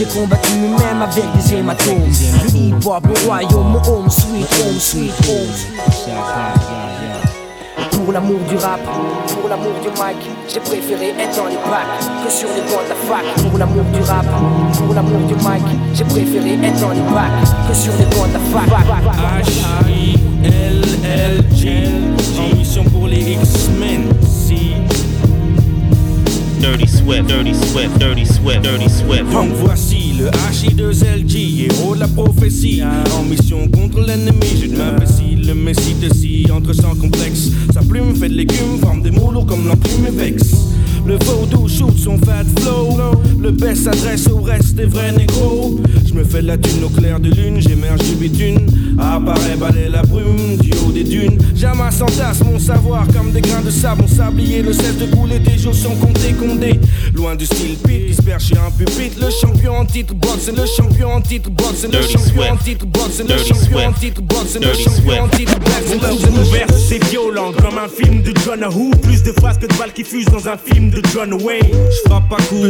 J'ai combattu même avec des hématomes. Hip-hop, royaume, home, sweet home, sweet home. Pour l'amour du rap, pour l'amour du mic, j'ai préféré être dans les bacs que sur les bancs de la fac. Pour l'amour du rap, pour l'amour du mic, j'ai préféré être dans les bacs que sur les bancs de la fac. H-I-L-L-G, X-Men. Dirty Swift, Dirty Swift, Dirty Swift, Dirty Swift. Donc voici le HI2LG, héros de la prophétie. En mission contre l'ennemi, j'ai de l'imbécile, le messie de si, entre sans complexe. Sa plume fait de l'écume, forme des mots lourds comme l'enclume et vexe. Le vaudou shoot son fat flow. Le best s'adresse au reste des vrais négros. Je me fais la thune au clair de lune, j'émerge du bitume. Apparaît balai la brume du haut des dunes. J'amasse en tasse mon savoir comme des grains de sable. Mon sablier le cesse de couler, des jours sont comptés, condés. Loin du style pit, dispersé un pupitre. Le champion en titre box, le champion en titre box, le champion en titre box, le champion en titre box, le champion en titre box. Mon ouvert, c'est violent comme un film de John Who. Plus de phrases que de balles qui fusent dans un film de John Wayne. J'frappe à coup,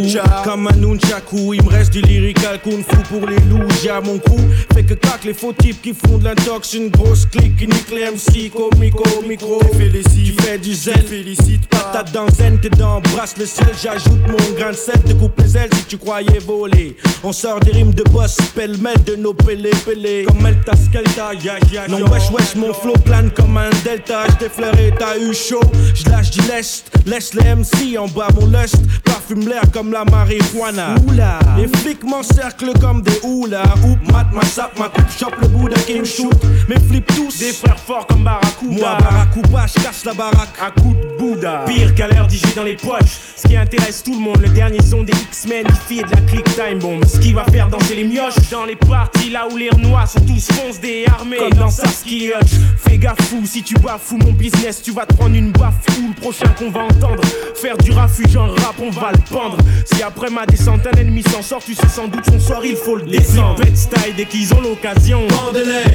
comme un nunchaku. Il me reste du lyrical kung fu pour les loups. J'ai à mon cou. Fait que cac les faux types qui font de l'intox. Une grosse clique qui nique les MC. Comico, micro. Félicite, tu fais du zèle. Félicite Patate dans zen, t'es dans brasse le sel. J'ajoute mon grain de sel. Te coupe les ailes si tu croyais voler. On sort des rimes de boss. Pêle-mêle de nos pélés, pélés. Comme Elta Skelta, ya ya. Non, wesh, wesh, mon flow plane comme un delta. J'défleuré, t'as eu chaud. J'lâche du lest. Laisse les MC en bas mon lust, parfume l'air comme la marijuana. Oula, les flics m'encerclent comme des houlas. Oup, mat ma sape, ma coupe, chope le bout d'un game shoot. Mes flips tous, des frères forts comme Barracuda. Moi, Barracuda, je casse la baraque à coup de Bouddha. Pire qu'à l'heure d'IG dans les poches. Ce qui intéresse tout le monde, le dernier son des X-Men, il de la click time bomb. Ce qui va faire danser les mioches dans les parties là où les renois sont tous fonce des armées. Comme dans Sarsky Hutch. Fais gaffe fou, si tu bafoues mon business, tu vas te prendre une baffe ou le prochain qu'on va entendre. Faire du refuge en rap, on va le pendre. Si après ma descente, un ennemi s'en sort, tu sais sans doute son sort, il faut le descendre. Les style dès qu'ils ont l'occasion.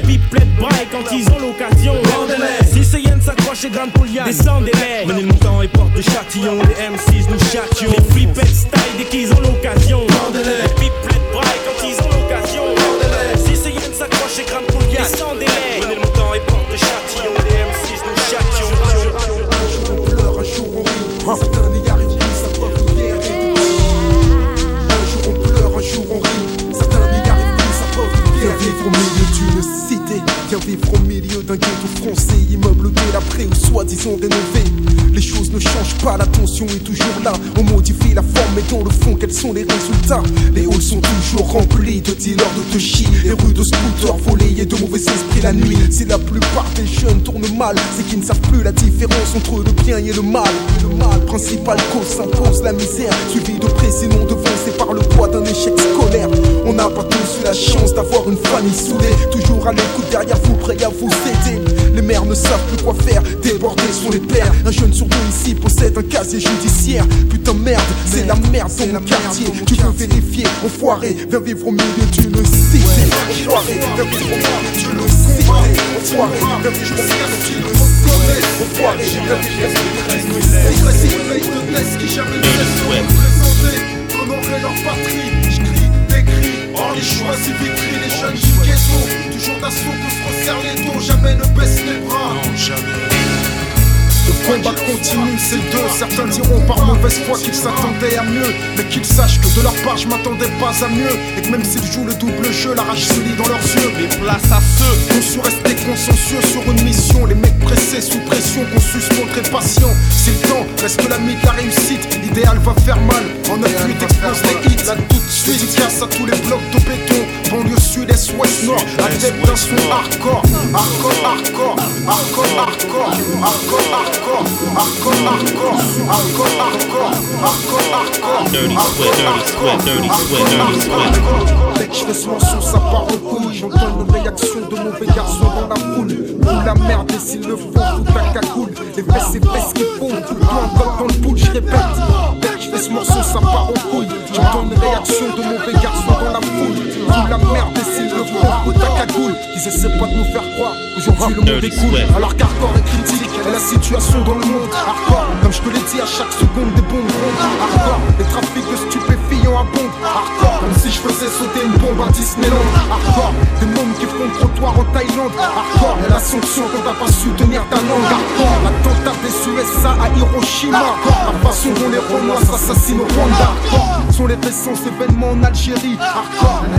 Pipelette braille quand ils ont l'occasion. Si c'est Yann s'accroche et Grande Poliane, descendez-les. Menez le temps et porte de châtillon. Les M6 nous châtions. Les flipettes style dès qu'ils ont l'occasion. Vendez-les. Pipelette braille quand ils ont l'occasion. Si c'est Yann s'accroche et Grande Poliane, descendez-les. Menez le temps et porte de châtillon. Les M6 nous châtions. On pleure, un jour on rit. Certains n'y arrivent plus, ça peut nous guérir. Un jour on pleure, un jour on rit. Certains n'y arrivent plus, ça nous guérir. Viens vivre au milieu d'une cité. Viens vivre au milieu d'un ghetto français. Immeuble délabré ou soi-disant rénové. Les choses ne changent pas, la tension est toujours là. On modifie la forme, mais dans le fond, quels sont les résultats? Les halls sont toujours remplis de dealers de touchy. Les rues de scooters volés et de mauvais esprits la nuit. Si la plupart des jeunes tournent mal, c'est qu'ils ne savent plus la différence entre le bien et le mal. Le mal principal cause s'impose la misère, suivi de près sinon devancé par le poids d'un échec scolaire. On n'a pas tous eu la chance d'avoir une famille soudée, toujours à l'écoute derrière vous, prêt à vous aider. Les mères ne savent plus quoi faire, débordés sont les pères. Un jeune sur deux ici possède un casier judiciaire. Putain merde, c'est la merde dans mon quartier. Tu peux vérifier, enfoiré, viens vivre au milieu d'une cité. Enfoiré, viens vivre au milieu d'une cité. Enfoiré, viens vivre au milieu d'une cité. Enfoiré, viens vivre au milieu d'une cité. de test qui jamais ne laissent se représenter. Honorer leur patrie, Or les choisis vitrines, les jeunes du ghetto. Toujours d'assaut qu'on se resserre les dos, jamais ne baisse les bras. Combat continue, c'est deux. Certains diront par mauvaise foi qu'ils s'attendaient à mieux. Mais qu'ils sachent que de leur part, je m'attendais pas à mieux. Et que même s'ils jouent le double jeu, la rage se lit dans leurs yeux. Mais place à ceux On su rester consensueux sur une mission. Les mecs stressé, sous pression, qu'on suce, montrer patient. Si le temps reste l'ami de la réussite, l'idéal va faire mal. En 9-8 explose les hits, là tout de suite, casse à tous les blocs de béton. Banlieue sud, est, ouest, nord, adepte d'un son hardcore. Hardcore, hardcore, hardcore, hardcore, hardcore, hardcore, Dirty Swift, Dirty Swift, Dirty Swift, Dirty que je fais ce ça part couille. J'entends une réaction de mauvais garçons dans la foule. Ou la merde, et s'il le faut, tout ta cagoule. Les fesses, fesses qui font. Tout le temps, dans le boule, je répète. Fais ce morceau, ça part en couille. J'entends une réaction de mauvais garçons dans la foule. Ou la merde, s'il le tout ta cagoule. Ils essaient pas de nous faire croire. Aujourd'hui, le monde est cool. Alors qu'hardcore est critique, et la situation dans le monde. Hardcore, comme je te l'ai dit, à chaque seconde, des bombes rondent. Hardcore, les trafics de stupéfiants Hardcore, comme si je faisais sauter une bombe à Disneyland. Des mômes qui font trottoir en Thaïlande. La sanction quand t'as pas su tenir ta langue. Hardcore, l'attentat des USA à Hiroshima. La façon dont les Renois s'assassinent au Rwanda. Sont les récents événements en Algérie.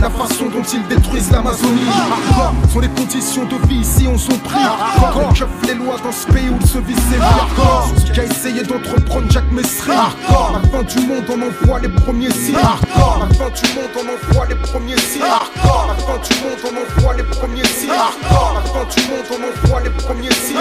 La façon dont ils détruisent l'Amazonie. Sont les conditions de vie ici on son prix. Hardcore, les lois dans ce pays où se vit ses Hardcore, a essayé d'entreprendre Jacques Messry. La fin du monde on envoie les premiers signes. Hardcore, la fin du monde on envoie les premiers signes. Hardcore, la fin du monde on envoie les premiers signes. Hardcore, la fin du monde on envoie les premiers signes.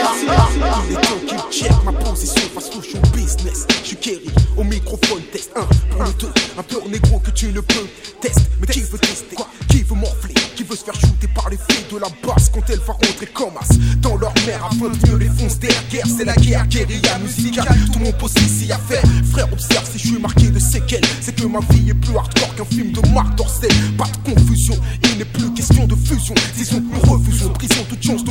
Il est temps qu'il check ma position face au show business. Je suis Kerry au microphone test 1 pour le 2. Un pur négro que tu ne peux tester. Mais qui veut tester? Qui veut morfler? Qui veut se faire shooter par les filles de la basse quand elle va rentrer comme as dans leur mère afin de mieux les foncer derrière C'est la guerre, guérilla musicale. Tout mon poste ici à faire. Frère, observe si je suis marqué de séquelles. C'est que ma vie est plus hardcore qu'un film de Marc Dorcel. Pas de confusion, il n'est plus question de fusion. Disons que nous refusons prison, toute chance de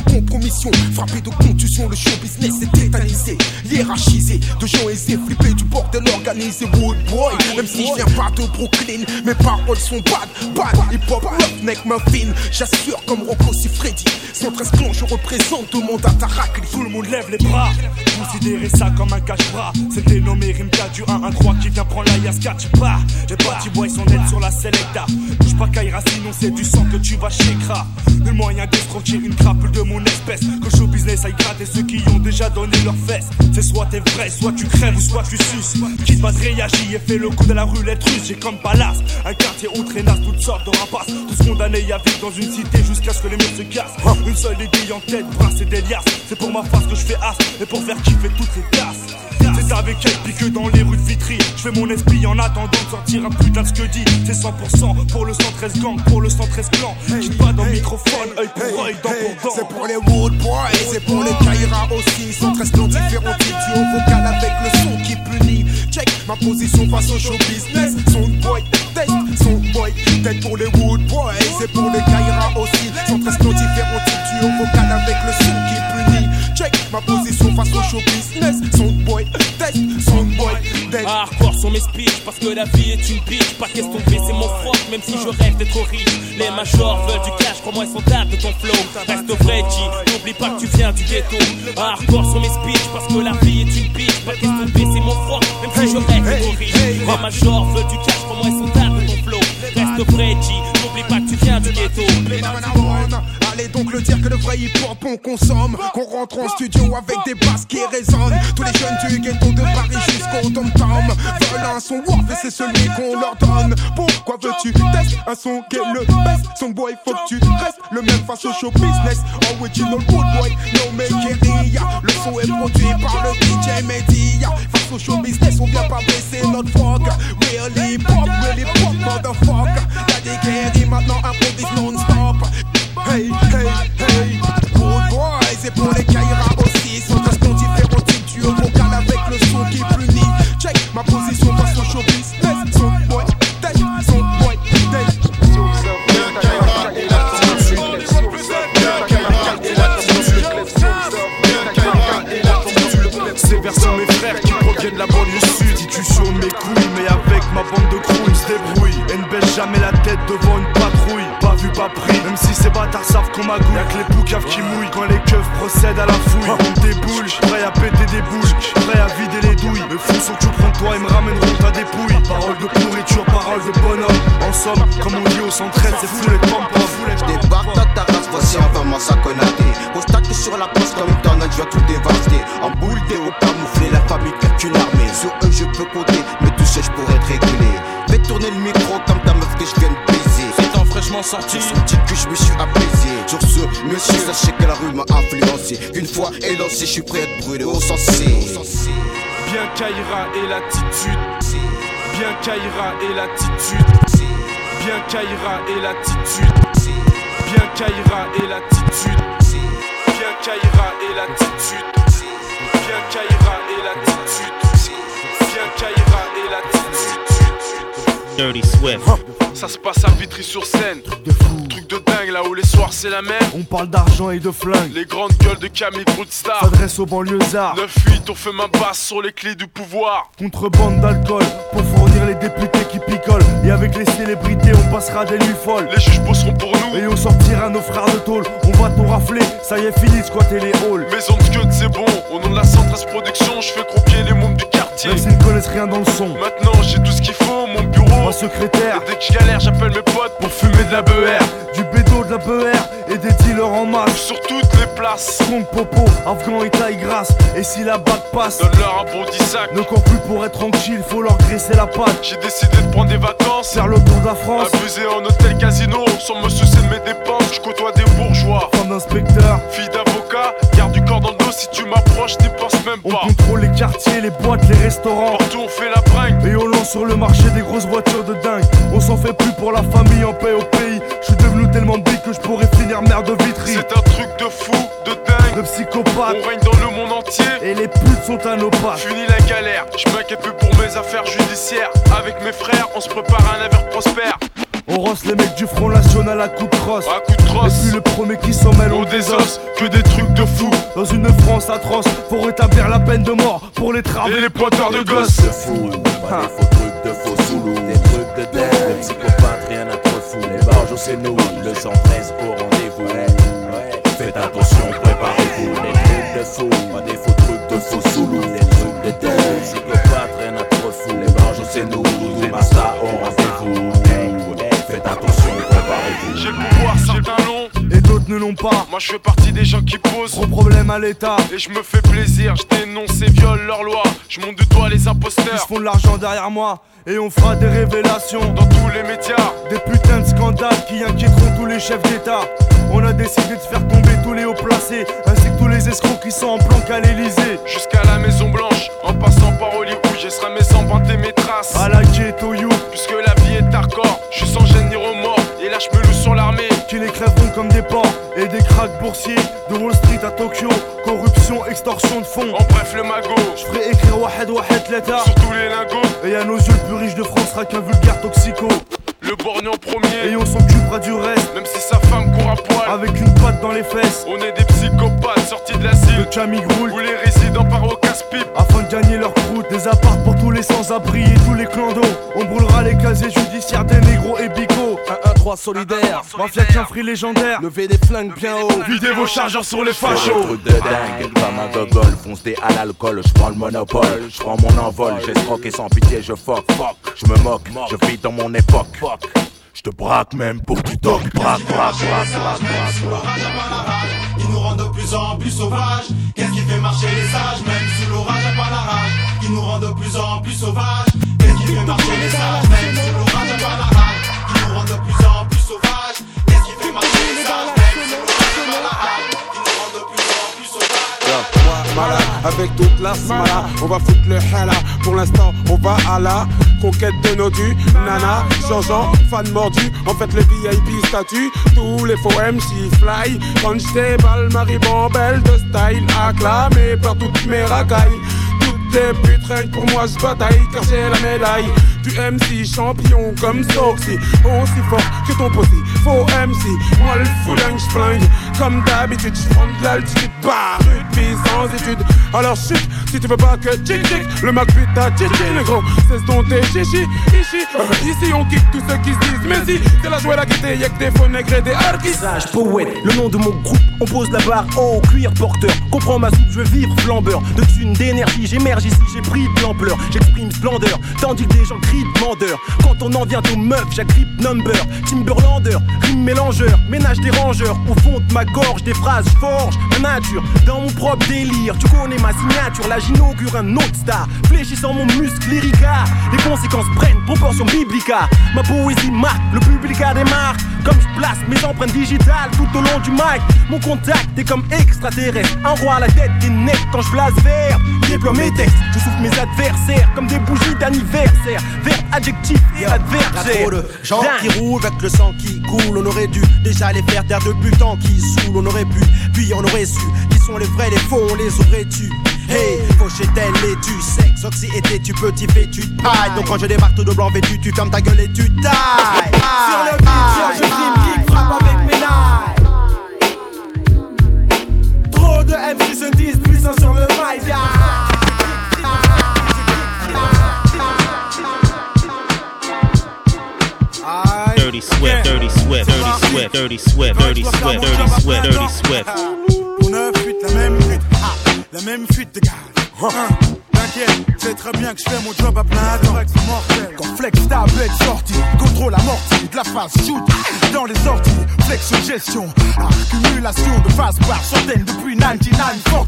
Frappé de contusion, le show business est tétanisé, hiérarchisé. De gens aisés, flippés du bordel organisé. Wood boy, même si je viens pas de Brooklyn, mes paroles sont bad, bad. Hip hop, main fine. J'assure comme Rocco si Freddy. 113 clans, je représente tout le monde à Tarakli. Tout le monde lève les bras. Considérez ça comme un cache-bras. C'est le dénommé Rimka du 1-1-3 qui vient prendre la Yaska. Tu pars. Les petits boys sont nets sur la Selecta. Bouge pas Kaira, sinon c'est du sang que tu vas Kra. Nul moyen d'escroquer une crapule de mon espèce. Que show business aille gratter ceux qui ont déjà donné leurs fesses. C'est soit t'es vrai, soit tu crèves ou soit tu suces. Qui va te réagir et fait le coup de la roulette russe. J'ai comme palace. Un quartier où traînasse toutes sortes de rapaces. Tous condamnés à vivre dans une cité jusqu'à ce que les murs se cassent. Une seule aiguille en tête, brasse et des liasses. C'est pour ma face que je fais as et pour faire kiffer toutes les tasses. C'est avec elle puis que dans les rues de Vitry. Je fais mon esprit en attendant de sortir un putain de ce que dit. C'est 100% pour le 113 gang, pour le 113 clan. Quitte pas dans le microphone, œil pour œil, dent pour dent. C'est pour les Wood Boys, c'est pour les Kaira aussi. 113 clans différents, du au vocal avec le son qui punit. Check ma position face au show business. Son boy, test, son boy, tête pour les Wood Boys, c'est pour les Kaira aussi. 113 clans différents, du au vocal avec le son qui punit. Check ma position face au show business. Son boy, test, son boy, test. Hardcore sont mes speeches parce que la vie est une bitch. Pas question de baisser mon froc, même si je rêve d'être riche. Les majors veulent du cash, crois-moi, ils sont dates de ton flow. Reste vrai, G, n'oublie pas que tu viens du ghetto. Hardcore sont mes speeches parce que la vie est une bitch. Pas question de baisser mon froc, même si je rêve d'être riche. Les majors veulent du cash, crois-moi, ils sont dates de ton flow. Reste vrai, G, n'oublie pas que tu viens du ghetto. Donc le dire que le vrai hip-hop on consomme. Qu'on rentre en studio avec des basses qui résonnent. Tous les jeunes du ghetto de Paris jusqu'au tom-tom Veulent un son warp et c'est celui qu'on leur donne. Pourquoi veux-tu tester un son qui le best? Son boy faut que tu restes le même face au show business. Original good boy, no make Le son est produit par le DJ Media. Face au show business on vient pas baisser notre frog Real hip-hop, real hip-hop motherfucker. Y'a des guerriers maintenant improvisent non-stop Hey, hey, hey. Good boys et pour les Kaira aussi. Sont très différents types du vocal bâtards savent qu'on magouille Y'a que les poucaves qui mouillent Quand les keufs procèdent à la fouille. On déboule, prêt à péter des boules. Prêt à vider les douilles. Mes fous sont tout prends toi et me ramèneront ta dépouille. Parole de pourriture, parole de bonhomme. En somme, comme on dit au 113 c'est foulette pom pom Débarque dans ta race, voici enfin ma saconade Constate sur la place comme tornade, je vais tout dévaster. En boule au camouflé, la famille tête une armée. Sur eux, je peux compter, Sur je me suis apaisé. Sur ce, monsieur, sachez que la rue m'a influencé. Qu'une fois élancé, je suis prêt à être brûlé au sensé. Bien Kaira et l'attitude. Bien Kaira et l'attitude. Bien Kaira et l'attitude. Bien Kaira et l'attitude. Bien Kaira et l'attitude. Bien Kaira et l'attitude. Bien Kaira et l'attitude. Dirty Swift. Ça se passe à Vitry-sur-Seine. De fou. Truc de dingue là où les soirs c'est la même. On parle d'argent et de flingue. Les grandes gueules de Camille Broodstar. S'adresse aux banlieusards. 9-8, on fait ma basse sur les clés du pouvoir. Contrebande d'alcool pour fournir les députés qui picolent. Et avec les célébrités, on passera des nuits folles. Les juges bosseront pour nous. Et on sortira nos frères de tôle. On va tout rafler. Ça y est, fini de squatter les halls. Maison de c'est bon. Au nom de la Centrale Production, je fais croquer les mômes du quartier. Même s'ils ne connaissent rien dans le son. Maintenant, j'ai tout ce qu'il faut, mon bureau. Ma secrétaire, Et dès que je galère, j'appelle mes potes pour fumer de la BR. du bédo, de la BR et des dealers en masse. Sur toutes les places, Strong popo, afghan et taille grasse. Et si la bague passe, donne-leur un bon 10 sac. ne cours plus pour être tranquille, faut leur graisser la patte. J'ai décidé de prendre des vacances. Faire le tour de la France, Abuser en hôtel casino, sans me soucier de mes dépenses. Je côtoie des bourgeois. femme d'inspecteur. Fille d'avocat, garde du corps dans le si tu m'approches, n'y pense même On pas. contrôle les quartiers, les boîtes, les restaurants. Partout on fait la bringue. Et on lance sur le marché des grosses voitures de dingue. On s'en fait plus pour la famille en paix au pays. Je suis devenu tellement big que je pourrais finir maire de Vitry. C'est un truc de fou, de dingue. De psychopathe. On règne dans le monde entier. Et les putes sont à nos pattes. Fini la galère, je m'inquiète plus pour mes affaires judiciaires. Avec mes frères, on se prépare à un avenir prospère. On rosse les mecs du Front National à coups de crosse. À coup de Et crosse, puis le premier qui s'en mêle, on désosse, que des trucs de fou. Dans une France atroce, faut rétablir la peine de mort pour les Et travaux. les pointeurs de gosses. de fou, pas des faux trucs de faux zoulous, des trucs de dingue, de psychopathes, rien à trop fou. Les barges c'est nous, le 113 au rendez-vous. Faites attention, préparez-vous. Des trucs de fou, pas des faux trucs de faux zoulous, des trucs de dingue, psychopathes, rien à trop fou. Les barges c'est nous, les basta au rendez-vous. J'ai le pouvoir, certains l'ont. Et d'autres ne l'ont pas. Moi je fais partie des gens qui posent. Gros problème à l'État. Et je me fais plaisir, je dénonce et viole leurs lois. Je monte du doigt les Ils imposteurs. font de l'argent derrière moi. Et on fera des révélations. Dans tous les médias, Des putains de scandales qui inquiéteront tous les chefs d'État. On a décidé de faire tomber tous les hauts placés, ainsi que tous les escrocs qui sont en planque à l'Elysée. jusqu'à la Maison Blanche, en passant par Hollywood, je serai mes empreintes et mes traces. À la ghetto you, Puisque la vie est hardcore, je suis sans gêne ni remords. Je me loue sur l'armée. qui les crèveront comme des porcs. Et des cracks boursiers, de Wall Street à Tokyo. Corruption, extorsion de fonds. En bref, le magot, Je ferai écrire Wahed Wahed Leta. sur tous les lingots. Et à nos yeux, le plus riche de France sera qu'un vulgaire toxico. Le borgne en premier, Et on s'occupera du reste, même si sa femme court à poil. avec une patte dans les fesses. On est des psychopathes sortis de Le l'asile. Camille Groul, Où les résidents partent au casse-pipe. afin de gagner leur croûte. Des apparts pour tous les sans-abri et tous les clandos. On brûlera les casiers judiciaires des négros et bigots. 1-1-3 solidaire, Mafia qu'un free légendaire. levez des flingues bien haut. Videz vos chargeurs sur les fachos. de dingue, comme un gogol, fonce des à l'alcool, je prends le monopole, je prends mon envol, j'escroque et sans pitié je fuck, fuck, je me moque, je vis dans mon époque, fuck, je te braque même pour que tu toques, braque, braque, braque, braque. qui nous rend de plus en plus sauvages. Qu'est-ce qui fait marcher les sages, même sous l'orage à pas la rage, qui nous rend de plus en plus sauvages. Qu'est-ce qui fait marcher les sages, même sous l'orage à pas la rage, qui nous rend de plus en plus sauvages. Qu'est-ce qui fait marcher les sages, même sous l'orage à pas la rage, qui nous rend de plus en plus sauvages. Avec toute la smala, on va foutre le hala. Pour l'instant, on va à la conquête de nos dus. Nana, Jean-Jean, fan mordu. En fait, le VIP statut, tous les faux MC fly. Quand j'étais balle, Marie Bambelle de style acclamé par toutes mes racailles. Toutes les putes, pour moi, je bataille car j'ai la médaille. Du MC champion comme Soxy, aussi fort que ton posi. Faux MC, moi le fouling, j'flingue. Comme d'habitude, j'prends de l'altitude, bah, puis sans. Alors chut, si tu veux pas que tchic tchic, le Mac pute ta chichi, le gros, c'est ton tes chichi, ici. Euh, Ici on kick tous ceux qui se disent, mais si, c'est la joie la gaieté, y'a que des faux nègres et des harkis. Sage, poète, le nom de mon groupe, on pose la barre haut, cuir porteur, prends ma soupe, je veux vivre flambeur. De thunes, d'énergie, j'émerge ici, j'ai pris de l'ampleur. J'exprime splendeur, tandis que des gens crient demandeur. Quand on en vient aux meufs, j'agrippe number. Timberlander, rime mélangeur, ménage des rangeurs. Au fond de ma gorge, des phrases forge ma nature. Dans mon propre délire, tu connais ma signature. Là, j'inaugure un autre star. Fléchissant mon muscle lyrica. Les conséquences prennent proportion biblica. Ma poésie marque, le public a des marques. Comme je place mes empreintes digitales tout au long du mic. Mon contact est comme extraterrestre. Un roi à la tête des necks quand je blase vert. Déploie mes textes, je souffle mes adversaires comme des bougies d'anniversaire. Vert adjectif et adversaire. trop de gens qui roulent avec le sang qui coule. On aurait dû déjà les faire taire le temps qui saoule. On aurait pu, puis on aurait su qui sont les vrais, les faux, on les aurait tu Hey, fauché tel et tu sexe, oxy était tu petit fait tu tailles. Donc quand je débarque tout de blanc vêtu, tu fermes ta gueule et tu tailles. Sur le beat, je rime, kick, frappe avec mes lives. Trop de MC se disent puissants sur le mic. Dirty Swift, Dirty Swift, Dirty Swift, Dirty Swift, Dirty Swift, Dirty Swift, Dirty Swift. La même fuite de gaz. Hein, T'inquiète, c'est très bien que je fais mon job à plein temps. Quand flex ta bête sortie, contrôle amorti, de la phase shoot dans les sorties. Flex gestion, accumulation de phase par centaines depuis 9940.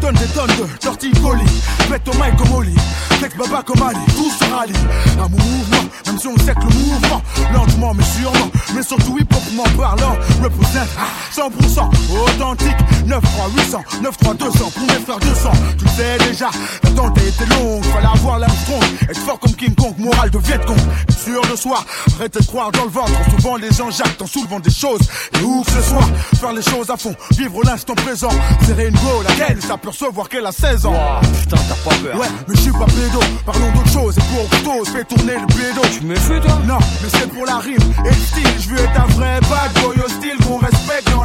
Donne des tonnes de torticolis, mets ton mic comme Oli. Flex baba comme Ali, tout se rallie. Mon mouvement, même si on sait que le mouvement, lentement mais sûrement, mais surtout hip-hopement parlant, représente 100% authentique. 9 3 800, 9 3 200, pour mes frères 200. Tu sais déjà, l'attente a été longue, fallait avoir l'Armstrong. Être fort comme King Kong, moral de Viet Cong. Sûr de soi, arrêtez de croire dans le ventre. Souvent les gens jactent en soulevant des choses. Et où que ce soit, faire les choses à fond, vivre l'instant présent. Serrer une go, laquelle s'apercevoir qu'elle a 16 ans. Putain, t'as pas peur. Ouais, mais je suis pas pédo, parlons d'autre chose. Et pour autre fais tourner le pédo. Tu me fais toi? Non, mais c'est pour la rime et le style. Je veux être un vrai bad boy hostile qu'on respecte dans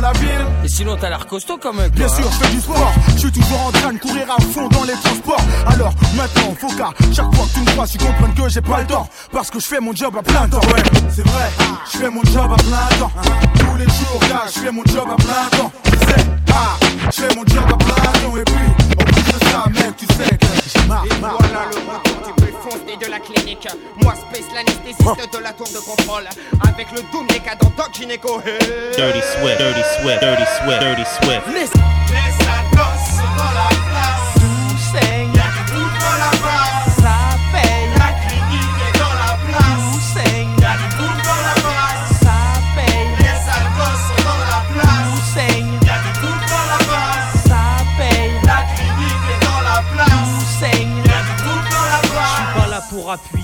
sinon, t'as l'air costaud quand même. Bien sûr, hein. je fais du sport. Je suis toujours en train de courir à fond dans les transports. Alors maintenant, faut qu'à chaque fois que tu me crois, tu comprennes que j'ai pas le temps. Parce que je fais mon job à plein temps. Ouais, c'est vrai, je fais mon job à plein temps. Tous les jours, je fais mon job à plein temps. Sais, ah, je fais mon job à plein temps. Et puis, tu sais que j'ai marre. Et voilà le retour du plus foncé de la clinique. Moi, Space, l'anesthésiste de la tour de contrôle. Avec le doom décadent Doc Gynéco. Hey. Dirty Swift, Dirty Swift, Dirty Swift, Dirty Swift. Les algos sont dans la place.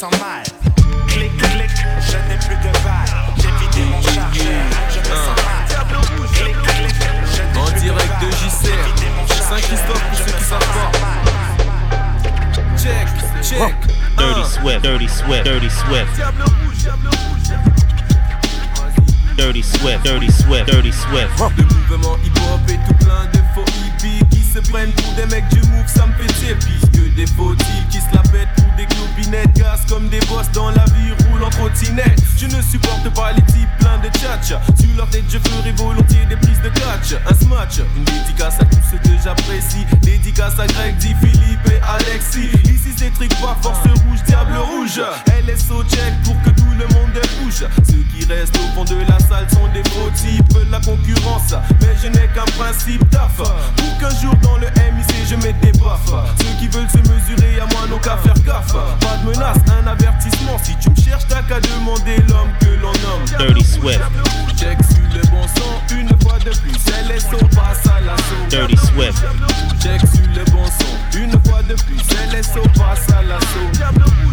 Sens mal. Clic, clic, je n'ai plus de balles. J'ai vidé mon chargeur, je me sens mal. Clic, clic, je n'ai En plus direct de de balles. JCR, Saint-Christophe pour ceux qui savent pas. Check, check. Dirty Swift, Dirty Swift, Dirty Swift. Dirty Swift, Dirty Swift, Dirty Swift. Le mouvement hip-hop est tout plein de faux hippies qui se prennent pour des mecs du move, ça me fait tirer. Puisque des faux types qui se la pètent des clopinettes, cassent comme des boss dans la vie, roulent en trottinette. Je ne supporte pas les types pleins de tchatch. Sur leur tête, je ferai volontiers des prises de catch. Un smatch, une dédicace à tous ceux que j'apprécie. Dédicace à Greg, dit Philippe et Alexis. Ici c'est trick pas force rouge, diable rouge. LSO check pour que tout le monde bouge. Ceux qui restent au fond de la salle sont des faux types, la concurrence. Mais je n'ai qu'un principe taf. Pour qu'un jour dans le MIC je mette des baffes. Ceux qui veulent se mesurer à moi n'ont qu'à faire gaffe. Pas de menace, un avertissement. Si tu me cherches, t'as qu'à demander l'homme que l'on nomme. Dirty Swift. Check sur le bon son, une fois de plus. LSO passe à l'assaut. Dirty Swift. Check sur le bon son, une fois de plus. LSO passe à l'assaut.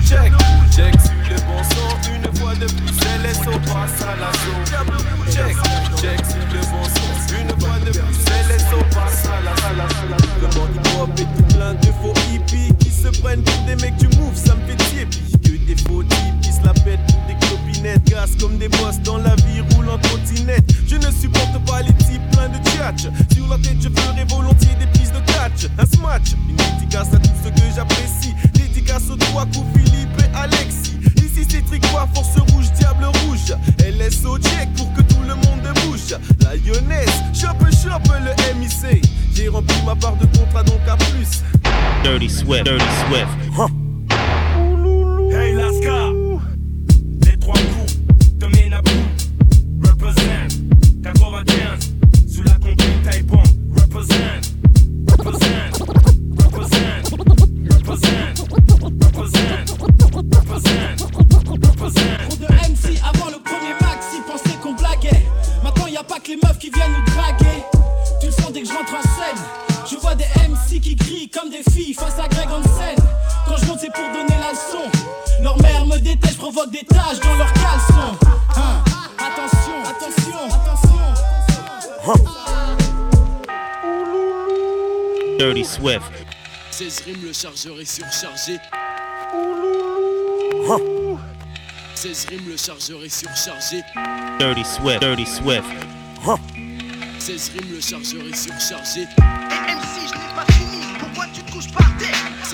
Check, check sur chargeur est surchargé. 16 rimes, le chargeur est surchargé. Dirty Swift. Dirty Swift. 16 rimes, le chargeur est surchargé.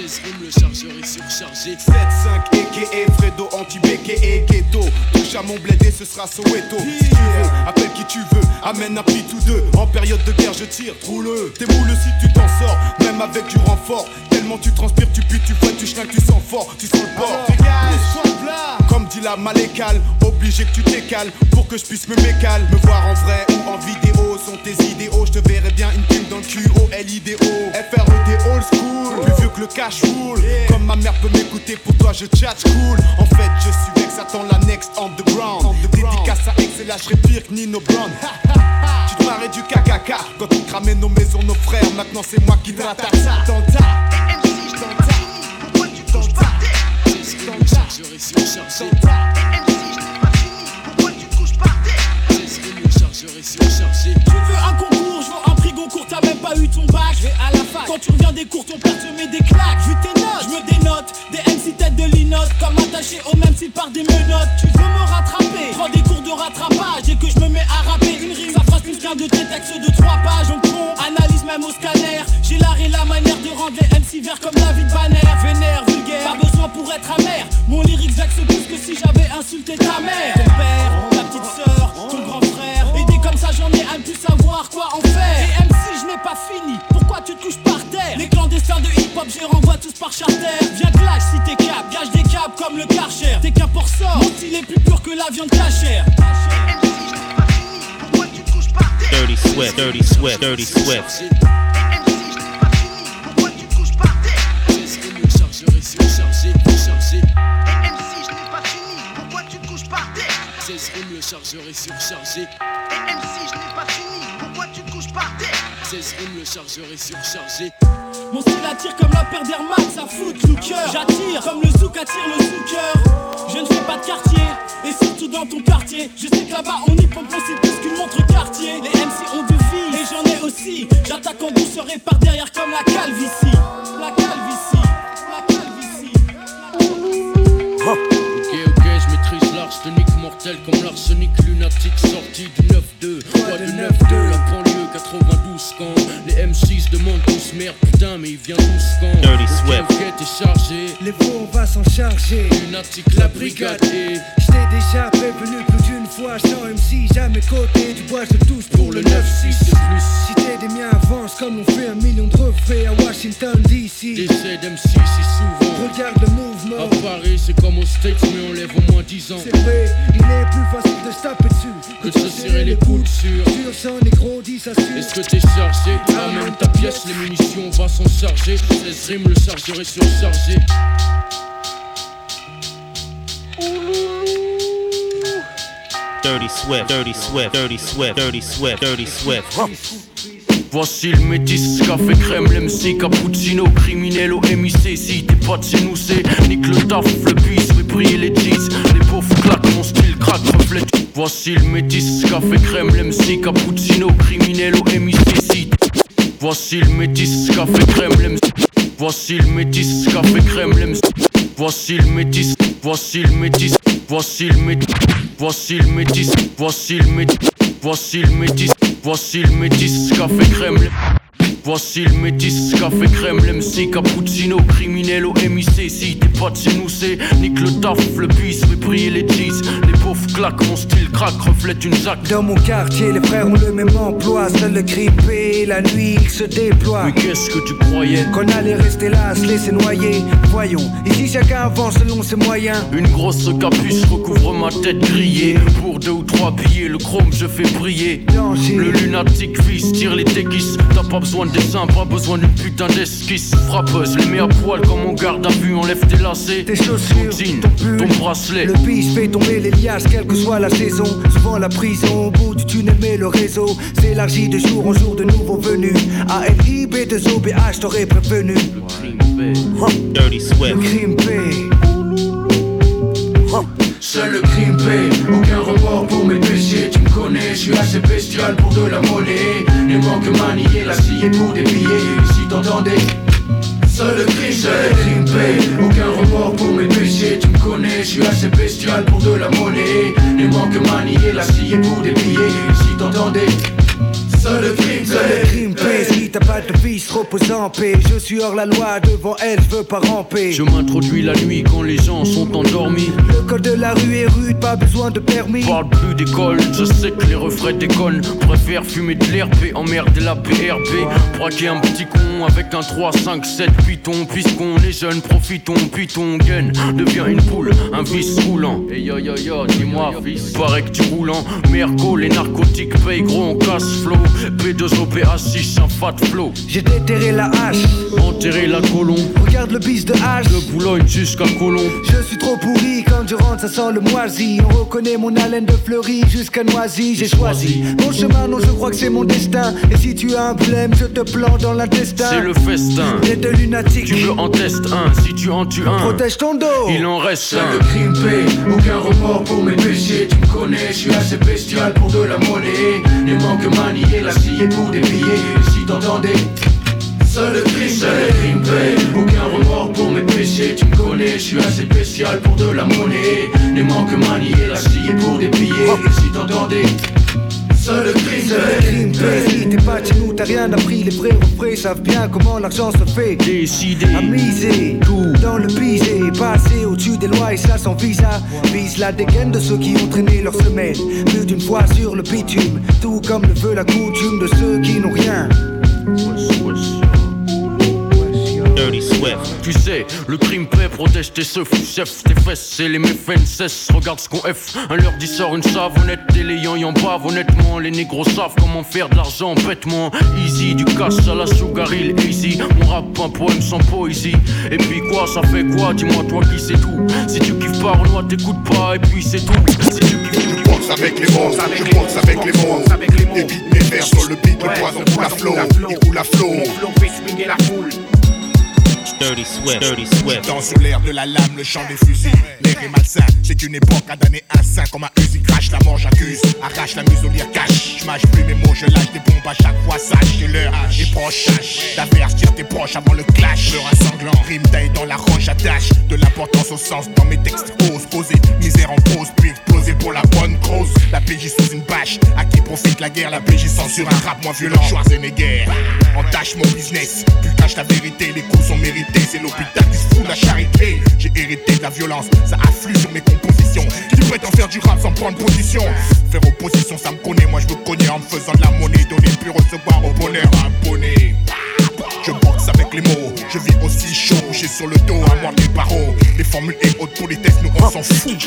16 rimes, le chargeur est surchargé. 7-5 aka Fredo anti-béqué et ghetto. Touche à mon bled et ce sera Soweto. Si tu veux, appelle qui tu veux Amène un prix tous deux. En période de guerre je tire, trou-le T'es moule si tu t'en sors Même avec du renfort. Tellement tu transpires, tu pues, tu fouettes, tu schlingues, tu sens fort. Tu sens le port Comme dit la malécale Obligé que tu t'écales Pour que je puisse me mécale Me voir en vrai ou en vidéo Sont tes idéaux. Je te verrai bien une pime dans le cul O-L-I-D-O F-R-E-D old school Plus vieux que le cash rule Comme ma mère peut m'écouter Pour toi je chat cool En fait je suis vex Attends la next underground Dédicace à X et là je pire que Nino Brown. Tu te marrais du KKK Quand on cramait nos maisons, nos frères Maintenant c'est moi qui te 16 rimes, le chargeur est surchargé. MC, je n'ai pas fini, pourquoi tu couches par terre? 16 rimes, le chargeur est surchargé. Tu veux un concours, je veux un prix Goncourt, t'as même pas eu ton bac. Je vais à la fac. Quand tu reviens des cours, ton père te met des claques. Vu tes notes, je me dénote. Des MC tête de linotte, comme attaché au même style par des menottes. Tu veux me rattraper, prends des cours de rattrapage et que je me mets à rapper une rime. Ça fera plus qu'un de tes textes de trois pages. Donc con, analyse même au scanner. J'ai l'art et la manière de rendre les MC verts comme David Banner. Vénère, vulgaire, pas besoin pour être amer. Mon lyrique vexe plus que si j'avais insulté ta mère. Ton père, ta petite sœur, ton grand plus savoir quoi en faire. Et MC, je n'ai pas fini. Pourquoi tu te couches par terre? Les clandestins de hip-hop, je les renvoie tous par charter. Viens clash si t'es cap, gage des câbles comme le karcher. T'es qu'un porceur, mon style est plus pur que la viande cachère. MC, je n'ai pas fini, pourquoi tu te couches par terre Dirty Swift. Dirty Swift. Dirty Swift. MC, je n'ai pas fini, pourquoi tu te couches par terre? 16 rimes, le chargeur est surchargé. Surchargé. MC, 16 rimes, le chargeur est surchargé. Mon style attire comme la paire d'Air Max, fout le cœur. J'attire comme le zouk attire le zouker. Je ne fais pas de quartier, et surtout dans ton quartier. Je sais que là-bas on y pompe c'est plus qu'une montre quartier. Les MC ont du vie, et j'en ai aussi. J'attaque en douceur et par derrière comme la calvitie. La calvitie, la calvitie. Ok, ok, je maîtrise l'arsenic mortel comme l'arsenic lunatique sorti du 9-2. Quoi du 9-2, la banlieue 92 quand les M6 demandent tous merde, putain, mais il vient tous quand Dirty Le Swift. Est chargé. Les faux, on va s'en charger. Lunatique, la brigade est. J't'ai déjà prévenu plus d'une fois, sans MC, jamais côté. Du bois, je touche pour le 9-6 de plus. Si t'es des miens, avance comme on fait un million de refraits à Washington DC. Décès d'MC si souvent. Regarde le mouvement. À Paris, c'est comme aux States, mais on lève au moins 10 ans. C'est vrai, il est plus facile de se taper dessus Que de se serrer les coudes sur. Sur son négro, dit ça sûr. Est-ce que t'es chargé? Amène ta pièce, les munitions, on va s'en charger. 16 rimes, le chargeur est surchargé. Dirty Swift, Dirty Swift, Dirty Swift, Dirty Swift, Dirty Swift. Voici le métis, café crème, l'MC, cappuccino, criminel au MIC. Si t'es pas de chez nous, c'est nique le taf, le bis, fait briller les cheese. Les pauvres claquent, mon style craque, reflète. Voici le métis, café crème, l'MC, cappuccino, criminel au MIC. Si Voici le métis, café crème, l'MC. Voici le métis, café crème, l'MC. Voici le métis, voici le métis, voici le métis, voici le métis, voici le métis, voici le métis, voici le métis, café crème. Voici le métis, café crème, l'MC, cappuccino, criminel au MIC. Si t'es pas de chez nous, c'est nique le taf, le bis, fait briller les cheese. Pauvres claquent, mon style craque, reflète une jaque. Dans mon quartier, les frères ont le même emploi. Seul le grippé, la nuit, il se déploie. Mais qu'est-ce que tu croyais? Qu'on allait rester là, se laisser noyer. Voyons, ici chacun avance selon ses moyens. Une grosse capuche recouvre ma tête grillée. Pour deux ou trois billets, le chrome je fais briller. Le lunatique fils tire les déguises. T'as pas besoin de dessin, pas besoin d'une putain d'esquisse. Frappeuse, les mets à poil comme on garde à vue, enlève tes lacets. Tes chaussures, ton jean, ton pull. ton bracelet. Le bis fait tomber les liasses, quelle que soit la saison. Souvent la prison, au bout du tunnel, mais le réseau s'élargit de jour en jour de nouveaux venus. ALIB de OBH, t'aurais prévenu. Dirty Swift. Le crime paye. Seul le crime paye, aucun remords pour mes péchés Tu me connais, je suis assez bestial pour de la monnaie Ne manque manier la scie pour des billets Si t'entendais Seul le crime, seul le crime Aucun remords pour mes péchés. Tu me connais, je suis assez bestial pour de la monnaie. Ne manque manier la scie pour des billets. Si t'entendais Seul le crime, Seul le crime t'as pas de vice, repose en paix. Je suis hors la loi, devant elle, je veux pas ramper. Je m'introduis la nuit quand les gens sont endormis. Le code de la rue est rude, pas besoin de permis. Parle plus d'école, je sais que les refrains déconnent. Préfère fumer de l'herbe, emmerder la PRP. Braquer un petit con avec un 3, 5, 7 python. Puisqu'on est jeune, profitons, puis ton gain devient une poule, un vice roulant. Et yo yo yo, dis-moi, fils, paraît que tu roulant. Merco, les narcotiques payent gros, on casse flow. P2OPA6, un fat flow. J'ai déterré la hache, Enterrer la colombe. regarde le bis de hache. De Boulogne jusqu'à Colombe. Je suis trop pourri, quand je rentre ça sent le moisi On reconnaît mon haleine de fleurie jusqu'à Noisy J'ai choisi mon chemin, non je crois que c'est mon destin Et si tu as un problème, je te plante dans l'intestin C'est le festin. T'es de lunatique Tu veux en test un, si tu en tues un. Protège ton dos Il en reste un. le crime paye, aucun remords pour mes péchés Tu me connais, je suis assez bestial pour de la monnaie Ne manque manier la scie pour des billets Si Seul le crime, seul le crime paye Aucun remords pour mes péchés Tu me connais, je suis assez spécial pour de la monnaie. Ne manque manier la scie pour des billets. Si t'entendais Seul le crime, Seul le crime paye. Si t'es pas chez nous, t'as rien appris. Les vrais refrains savent bien comment l'argent se fait. Décidé. À miser tout. dans le pisé Passer au-dessus des lois et ça sans visa. Vise la dégaine de ceux qui ont traîné leur semaine. Plus d'une fois sur le bitume Tout comme le veut la coutume de ceux qui n'ont rien Tu sais, le crime paie, protège tes seufs, chef, tes fesses et les méfaits cessent. Regarde ce qu'on F, un leur dit sort une savonnette et les yan bavent. Honnêtement, les négros savent comment faire de l'argent bêtement. Easy, du cash à la sugar hill, easy. On rappe un poème sans poésie. Et puis quoi, ça fait quoi? Dis-moi, toi qui sais tout. Si tu pas, Renoir, t'écoutes pas, et puis c'est tout. Si tu boxe avec les mots, je boxe avec les mots. Évite mes vers sur le beat, le poison coule à flot, il coule à flot. Dirty Swift. Dirty. Dans l'air de la lame, le chant des fusils. L'air est malsain, c'est une époque à donner un sein comme un Uzi crash. La mort j'accuse, arrache la muselière cache. Je mâche plus mes mots, je lâche des bombes à chaque fois. Sache que l'heure est proche. D'affaires, tire tes proches avant le clash. Leur un sangle cinglant, rime taille dans la roche, attache de l'importance au sens dans mes textes. Ose poser, misère en pause, puis exploser pour la bonne cause. La PJ sous une bâche, à qui profite la guerre, la PJ censure un rap moins violent. Schwarzenegger, entache mon business, puis cache la vérité, les coups sont mérités, c'est l'hôpital qui se fout la charité. J'ai hérité de la violence, ça afflue sur mes compositions. Qui prétend faire du rap sans prendre position Faire opposition, ça me connaît, moi je me connais en me faisant de la monnaie, donner puis recevoir au bonheur abonné. Je boxe avec les mots, je vis aussi chaud, couché sur le dos, à moi des barreaux. Les formules et hautes politesse, nous on s'en fout.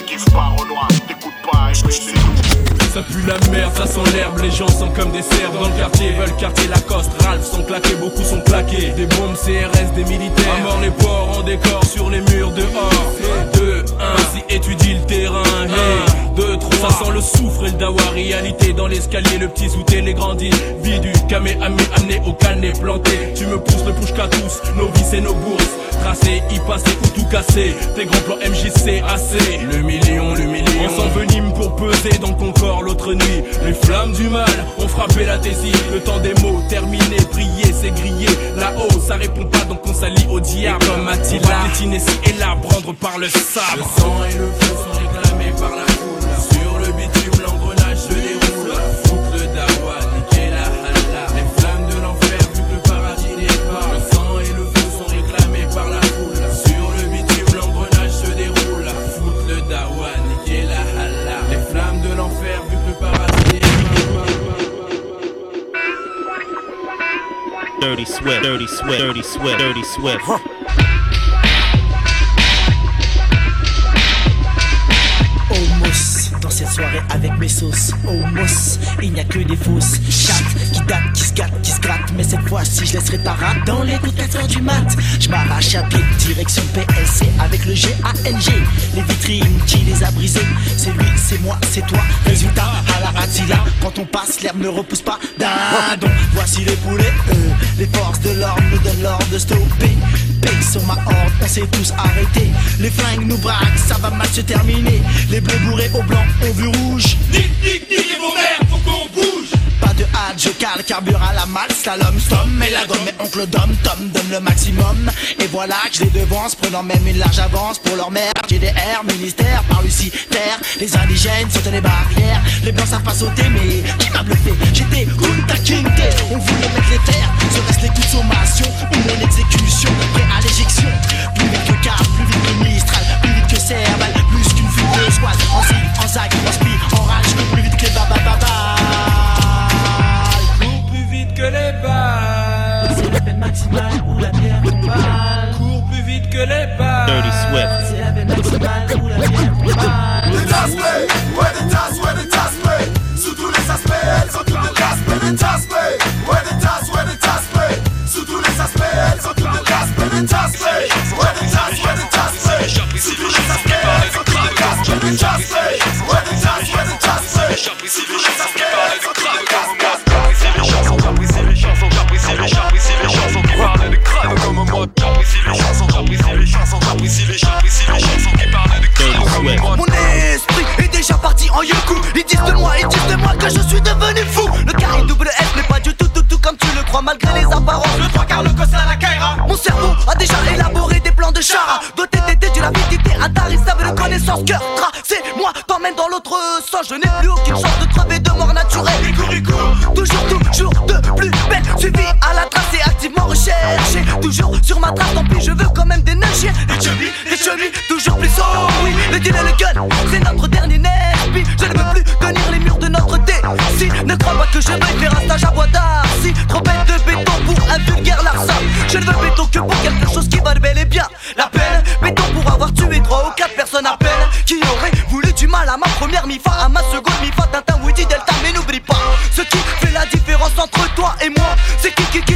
Ça pue la merde, ça sent l'herbe, les gens sont comme des cerfs dans le quartier, veulent quartier Lacoste, Ralph sont claqués, beaucoup sont claqués. Des bombes CRS, des militaires, à mort les porcs en décor sur les murs dehors. 2, 1, si étudie le terrain, hey, 2, 3, ça sent le soufre et le dawa, réalité dans l'escalier, le petit sous les grandit, vie du camé amené au canet planté. Tu me pousses le push qu'à tous, nos vies et nos bourses. Tracé, y passer ou tout casser. Tes grands plans MJC assez. Le million, le million. On pour peser dans ton corps l'autre nuit. Les flammes du mal ont frappé la thésie. Le temps des mots terminé, prier, c'est grillé. Là-haut, ça répond pas donc on s'allie au diable. Et comme Attila, piétiner ci et là, prendre par le sabre. Le sang et le feu sont réclamés par la foule. Sur le bitume, l'engrenage se déroule. Dirty Swift, Dirty Swift, Dirty Swift, Dirty Swift. Homos, dans cette soirée avec mes sauces. Homos, il n'y a que des fausses qui se gâtent, qui se grattent. Mais cette fois-ci, je laisserai ta rate dans les coups de 4 heures du mat. Je m'arrache à pied, direction PLC avec le G-A-N-G. Les vitrines, qui les a brisées C'est lui, c'est moi, c'est toi. Résultat, à la Attila, quand on passe, l'herbe ne repousse pas. Dindon, voici les poulets. euh, les forces de l'ordre nous donnent l'ordre de stopper. Paye sur ma horde, on s'est tous arrêtés. Les flingues nous braquent, ça va mal se terminer. Les bleus bourrés au blanc, au vu rouge. Nique, nique, nique vos mères, de hâte, je cale, carbure à la malle, slalom, stom, mais la gomme, mais oncle Dom, Tom donne le maximum. Et voilà que je les devance, prenant même une large avance pour leur mère. GDR, ministère, par Lucie, terre, les indigènes sautent les barrières. Les blancs savent pas sauter, mais qui m'a bluffé J'étais Kunta Kinte, on voulait mettre les terres, ce reste les coups de sommation ou mon exécution, prêt à l'éjection. Plus vite que Car, plus vite que Mistral, plus vite que Serval, plus qu'une fuite de squad. En zig, en zag, en spi, en rage, plus vite que les babababa. Cours plus vite que les balles. C'est la peine maximale ou la pierre tombale. Cours plus vite que les balles. Dirty Swift. C'est la peine maximale ou la pierre tombale. Les aspects, ouais des tasses, ouais aspects Sous tous les aspects, elles ont toutes des aspects, ouais des tasses, ouais aspects Sous tous les aspects, elles ont toutes des aspects Des aspects, ouais des tasses, ouais des aspects Sous tous les aspects, elles toutes des aspects, ouais des tasses, ouais aspects Sous tous les aspects, je suis devenu fou. Le carré double F n'est pas du tout tout tout comme tu le crois Malgré les apparences. Le trois quarts le cos à la Kaira Mon cerveau a déjà élaboré des plans de chara. Doté d'été d'une avidité intarissable de connaissances Cœur tracé, moi t'emmène dans l'autre sens. Je n'ai plus aucune chance de crever de mort naturelle. Toujours, toujours de plus belle. Suivi à la trace et activement recherché. Toujours sur ma trace, tant pis je veux quand même déneiger Les chevilles, les chevilles, toujours plus oh oui. Le deal et le gun, c'est notre dernier que je vais faire un stage à bois Si trop de béton pour un vulgaire larcin Je ne veux béton que pour quelque chose qui valent bel et bien. La peine, béton pour avoir tué trois ou quatre personnes à peine Qui auraient voulu du mal à ma première mi-fa À ma seconde mi-fa, Tintin, Woody, Delta. Mais n'oublie pas, ce qui fait la différence entre toi et moi C'est qui qui qu'il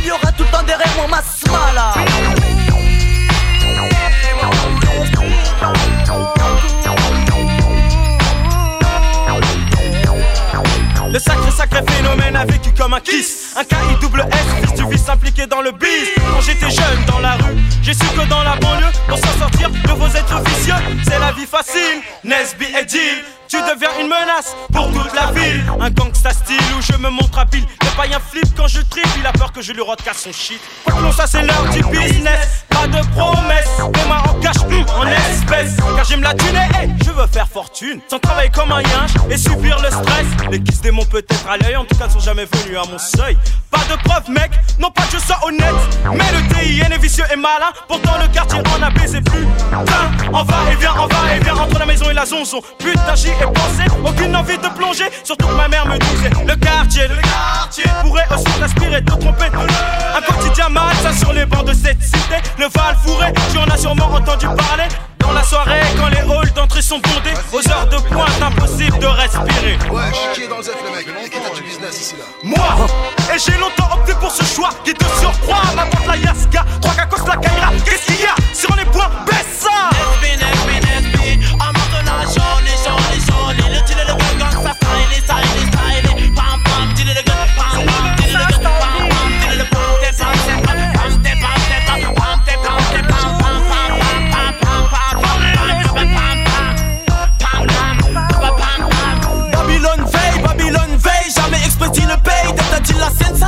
sacré phénomène a vécu comme un kiss. Un KI double S, fils du vice impliqué dans le biz. Quand j'étais jeune dans la rue, j'ai su que dans la banlieue Pour s'en sortir de vos êtres vicieux C'est la vie facile, Nesby et tu deviens une menace pour toute la ville. Un gangsta style où je me montre habile. Le païen flip quand je tripe Il a peur que je lui casse son shit. Quoi l'on ça c'est l'heure du business pas de promesses. Demain en cash, en espèces. Car j'aime la thune et je veux faire fortune. Sans travailler comme un yinche et subir le stress. Les qui se démontent peut-être à l'œil, en tout cas ne sont jamais venus à mon seuil. Pas de preuve, mec, non pas que je sois honnête. Mais le TIN est vicieux et malin. Pourtant le quartier en a baisé plus. Putain, en va et vient, en va et vient. Entre la maison et la zonzon. Putain, j'y ai pensé. Aucune envie de plonger. Surtout que ma mère me disait Le quartier, le quartier pourrait aussi t'inspirer, te tromper. Un quotidien mal, ça sur les bancs de cette cité. Tu en as sûrement entendu parler. Dans la soirée, quand les halls d'entrée sont bondés, aux heures de pointe, impossible de respirer. Ouais, qui est dans le zef, le mec Et qui t'a du business ici là Moi Et j'ai longtemps opté pour ce choix qui te surcroît. Ma tante la Yaska, trois cacos la Kaira. Qu'est-ce qu'il y a Sur les points, baisse ça SB,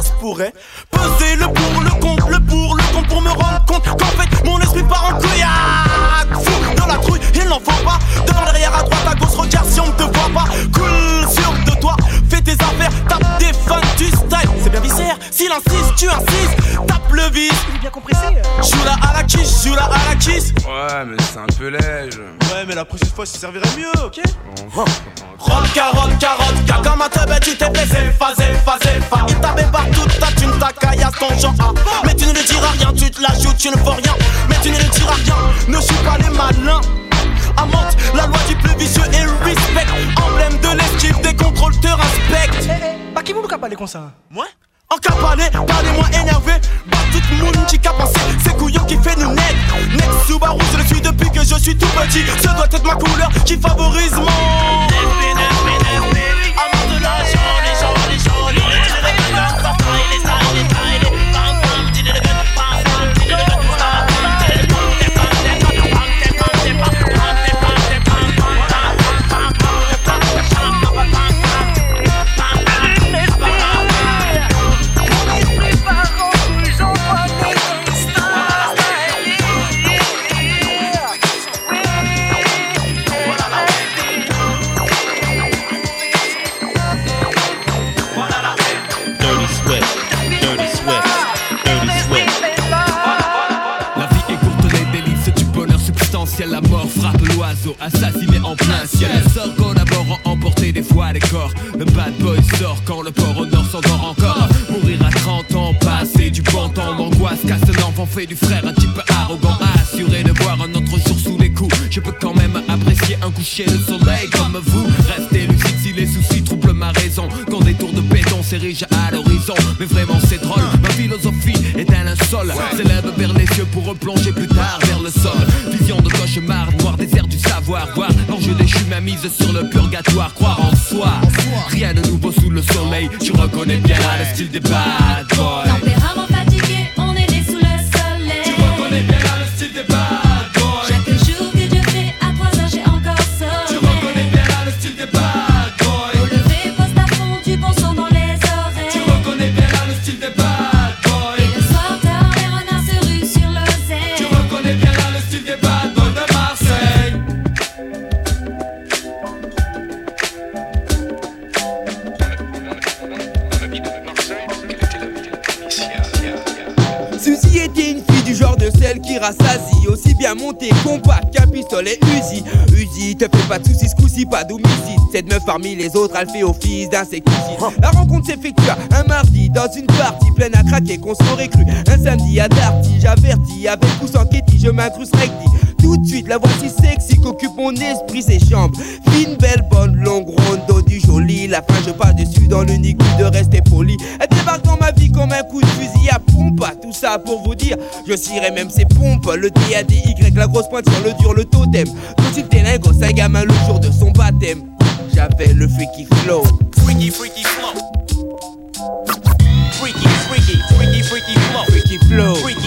se pourrait. Peser le pour, le contre, le pour, le contre pour me rendre compte qu'en fait mon esprit part en couillac. Fou dans la trouille, il n'en faut pas. Devant, derrière, à droite, à gauche, regarde si on ne te voit pas. Cool sûr de toi, fais tes affaires, tape des fans du style. C'est bien viscère, s'il insiste, tu insistes. Tape le vis. Il est bien compressé. Joue la à la kiss, joue la à la kiss. Ouais, mais c'est un peu léger. Ouais, mais la prochaine fois, ça servirait mieux, ok? Rock, carotte, carotte, caca, comme un teubé, tu t'es blessé, phasé, phasé, phasé. Il t'avait partout, ta thune, ta caillasse, ton genre A. Mais tu ne lui diras rien, tu te la joues, tu ne fais rien. Mais tu ne lui diras rien, ne suis pas les malins. Amante, la loi du plus vicieux et respect. Emblème de l'esquive, des contrôles te respectent. Bah qui vous qu'a parlé comme ça Moi? En capalé, parlez-moi énervé. Bah tout le monde qui a pensé C'est couillon qui fait nous net. Next Subaru, je le suis depuis que je suis tout petit. Ce doit être ma couleur qui favorise mon Amant de la ciel. Les sorts collaborant, emporter des fois les corps. Le bad boy sort quand le port au nord s'endort encore. Mourir à 30 ans, passer du bon temps d'angoisse. Casse l'enfant, fait du frère un type arrogant. Assuré de voir un autre jour sous les coups. Je peux quand même apprécier un coucher de soleil comme vous. Restez lucide si les soucis troublent ma raison. Quand des tours de béton s'érigent à l'horizon. Mais vraiment, c'est drôle. Ma philosophie est un linceul. S'élève vers les yeux pour replonger plus tard vers le sol. Vision de cauchemar, noir désert du savoir. Voir mise sur le purgatoire. Croire en soi. Rien de nouveau sous le soleil. Tu reconnais bien le style des bad boys. Pas de soucis, ce coup-ci pas d'homicide Cette meuf parmi les autres, elle fait office d'insecticide La rencontre s'effectua un mardi dans une partie pleine à craquer qu'on s'aurait cru Un samedi à Darty, j'avertis avec ou sans Ketty, je m'incruste recti tout de suite, la voici sexy qu'occupe mon esprit, ses chambres. Fine, belle, bonne, longue, La fin, je passe dessus dans l'unique but de rester poli. Elle débarque dans ma vie comme un coup de fusil à pompe. Tout ça pour vous dire, je cirais même ses pompes. Le D A D Y, la grosse pointe sur le dur, le totem. Tout t'es lingot, un gamin le jour de son baptême. J'avais le freaky flow. Freaky, freaky flow. Freaky, freaky, freaky, freaky flow. Freaky flow. Freaky,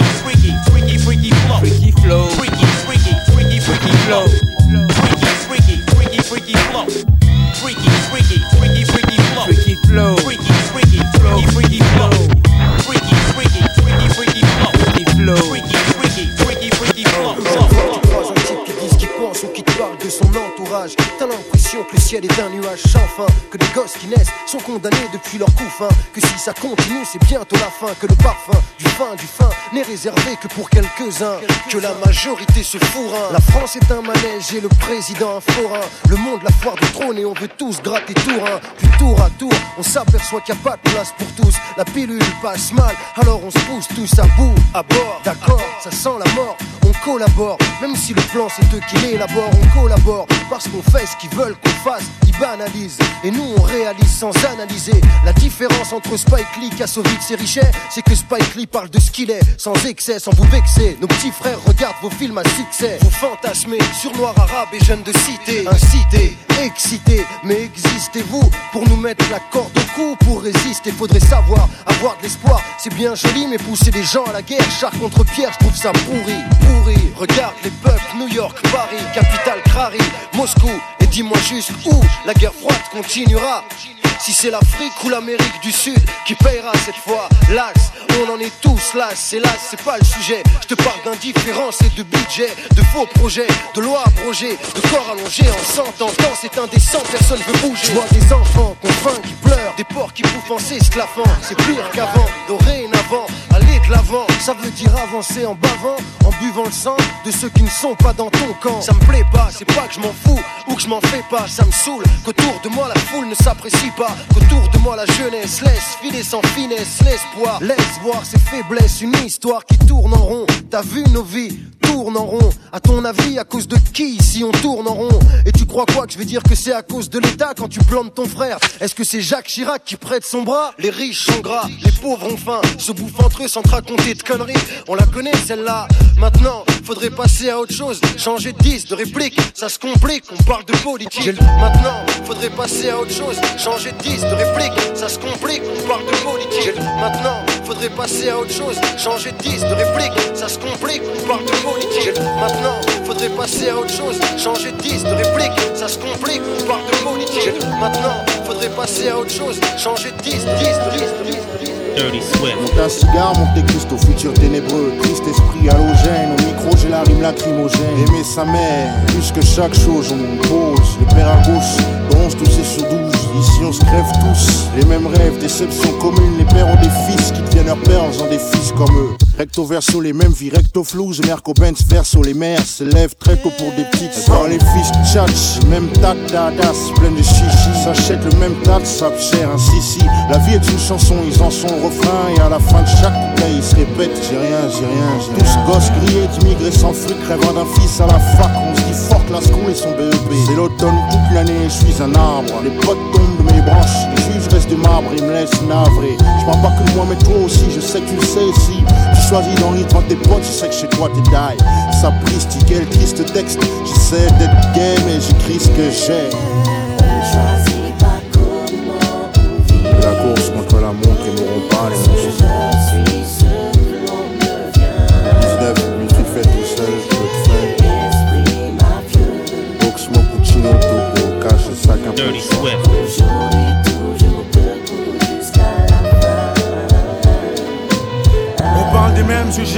sont condamnés depuis leur coup fin, que si ça continue, c'est bientôt la fin, que le parfum du fin du fin n'est réservé que pour quelques-uns, que la majorité se fourrin. La France est un manège et le président un forain, le monde la foire du trône et on veut tous gratter tour un, puis tour à tour, on s'aperçoit qu'il n'y a pas de place pour tous, la pilule passe mal, alors on se pousse tous à bout, à bord, d'accord, ça sent la mort, on collabore, même si le plan c'est eux qui l'élaborent, on collabore, parce qu'on fait ce qu'ils veulent qu'on fasse, ils banalisent, et nous on réalise sans analyser, la différence entre Spike Lee, Kassovitz et Richet, c'est que Spike Lee parle de ce qu'il est, sans excès, sans vous vexer, nos petits frères regardent vos films à succès, vous fantasmez sur noir arabe et jeunes de cité, incité, excité, mais existez-vous pour nous mettre la corde au cou, pour résister, faudrait savoir, avoir de l'espoir, c'est bien joli, mais pousser des gens à la guerre, char contre pierre, je trouve ça pourri, pourri, regarde les peuples, New York, Paris, capitale Crary, Moscou, dis-moi juste où la guerre froide continuera. Si c'est l'Afrique ou l'Amérique du Sud qui payera cette fois, las, on en est tous las, c'est las, c'est pas le sujet. Je te parle d'indifférence et de budget, de faux projets, de lois abrogées, de corps allongés en 100 ans. C'est indécent, personne veut bouger. Je vois des enfants faim, qui pleurent, des porcs qui bouffent en s'esclaffant. C'est pire qu'avant, ça veut dire avancer en bavant, en buvant le sang de ceux qui ne sont pas dans ton camp. Ça me plaît pas, c'est pas que je m'en fous ou que je m'en fais pas, ça me saoule qu'autour de moi la foule ne s'apprécie pas, qu'autour de moi la jeunesse laisse filer sans finesse l'espoir, laisse voir ses faiblesses, une histoire qui tourne en rond. T'as vu nos vies tournent en rond. À ton avis, à cause de qui si on tourne en rond? Et tu crois quoi que je vais dire que c'est à cause de l'État quand tu plantes ton frère? Est-ce que c'est Jacques Chirac qui prête son bras? Les riches sont gras, les pauvres ont faim, se bouffent entre eux sans te raconter de conneries. On la connaît celle-là. Maintenant, faudrait passer à autre chose, changer de 10, de réplique, ça se complique, on parle de politique. Maintenant, faudrait passer à autre chose, changer de 10, de réplique, ça se complique, on parle de politique. Maintenant, faudrait passer à autre chose, changer de 10, de réplique, ça se complique, on parle de politique. Maintenant, faudrait passer à autre chose, changer de 10, de réplique, ça se complique, on parle de politique. Maintenant, faudrait passer à autre chose, changer de 10, 10, 10, 10. Dirty Swift. Monte un cigare, monte Christ au futur ténébreux. Triste esprit halogène, au micro j'ai la rime lacrymogène. Aimer sa mère, plus que chaque chose, on pose. Le père à gauche, bronze tous et sur douze. Ici on se crève tous, les mêmes rêves, déceptions communes. Les pères ont des fils qui deviennent leurs pères en faisant des fils comme eux. Recto verso, les mêmes vies, recto flouze, Merco Benz verso, les mères se lèvent très tôt pour des petites. Dans les fils tchatch, même tat dadas, plein de chichi, s'achètent le même tas de sap cher, ainsi si. La vie est une chanson, ils en sont refrain, et à la fin de chaque couplet, ils se répètent, j'ai rien, j'ai rien, j'ai rien. Tous gosses grillés, d'immigrés sans fric, rêvant d'un fils à la fac, on se dit fort la et son BEP. C'est l'automne toute l'année, je suis un arbre, les potes tombent de mes branches, marbre, ils me laissent navré. Je parle pas que de moi, mais toi aussi, je sais que tu le sais, si tu choisis dans rythme tes potes, je sais que chez toi t'es die. Sapristi, quel triste texte, j'essaie d'être gay, mais j'écris ce que j'ai. La course contre la montre, ils n'auront pas les morceaux.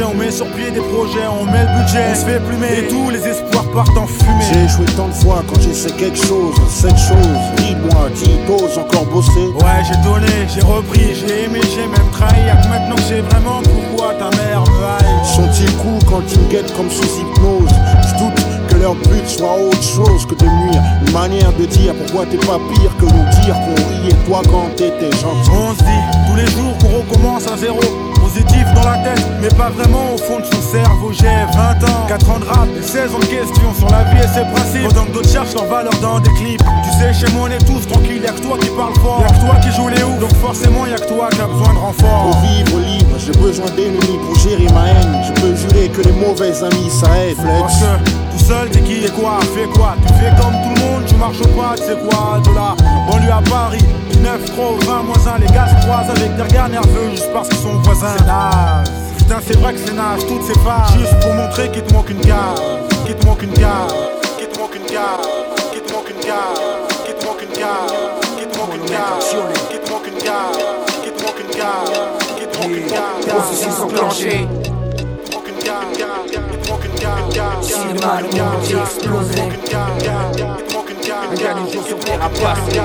On met sur pied des projets, on met le budget, on se fait plumer et tous les espoirs partent en fumée. J'ai échoué tant de fois quand j'essaie quelque chose, cette chose. Dis-moi, qui t'oses encore bosser? Ouais, j'ai donné, j'ai repris, j'ai aimé, j'ai même trahi. Y'a que maintenant que j'ai vraiment pourquoi ta mère me haït. Sont-ils cool quand ils me guettent comme sous hypnose? Je doute que leur but soit autre chose que de nuire. Une manière de dire pourquoi t'es pas pire que nous dire qu'on riait toi quand t'étais gentil. On se dit tous les jours qu'on recommence à zéro. Positif dans la tête, mais pas vraiment au fond de son cerveau. J'ai 20 ans, 4 ans de rap et 16 ans de questions sur la vie et ses principes. Pendant que d'autres cherchent leur valeur dans des clips. Tu sais, chez moi on est tous tranquilles, y'a que toi qui parle fort. Y'a que toi qui joue les oufs, donc forcément y'a que toi qui a besoin de renfort. Pour vivre libre, j'ai besoin d'ennemis pour gérer ma haine. Je peux jurer que les mauvais amis ça aide. Seul t'es qui et quoi, fais quoi? Tu fais comme tout le monde, tu marches pas, tu sais quoi? De la banlieue à Paris, du 9 trop 20 moins 1, les gars se croisent avec des regards nerveux juste parce qu'ils sont voisins. C'est naze, putain c'est vrai que c'est naze, toutes ces phases. Juste pour montrer qu'il te manque une case, qu'il te manque une case, qu'il te manque une case, qu'il te manque une case, qu'il te manque une case, qu'il te manque une case, qu'il te manque une case, qu'il te manque une case, qu'il te manque une case. Processus enclenché. Le mal au monde j'ai explosé dernier jour sur terre à passer.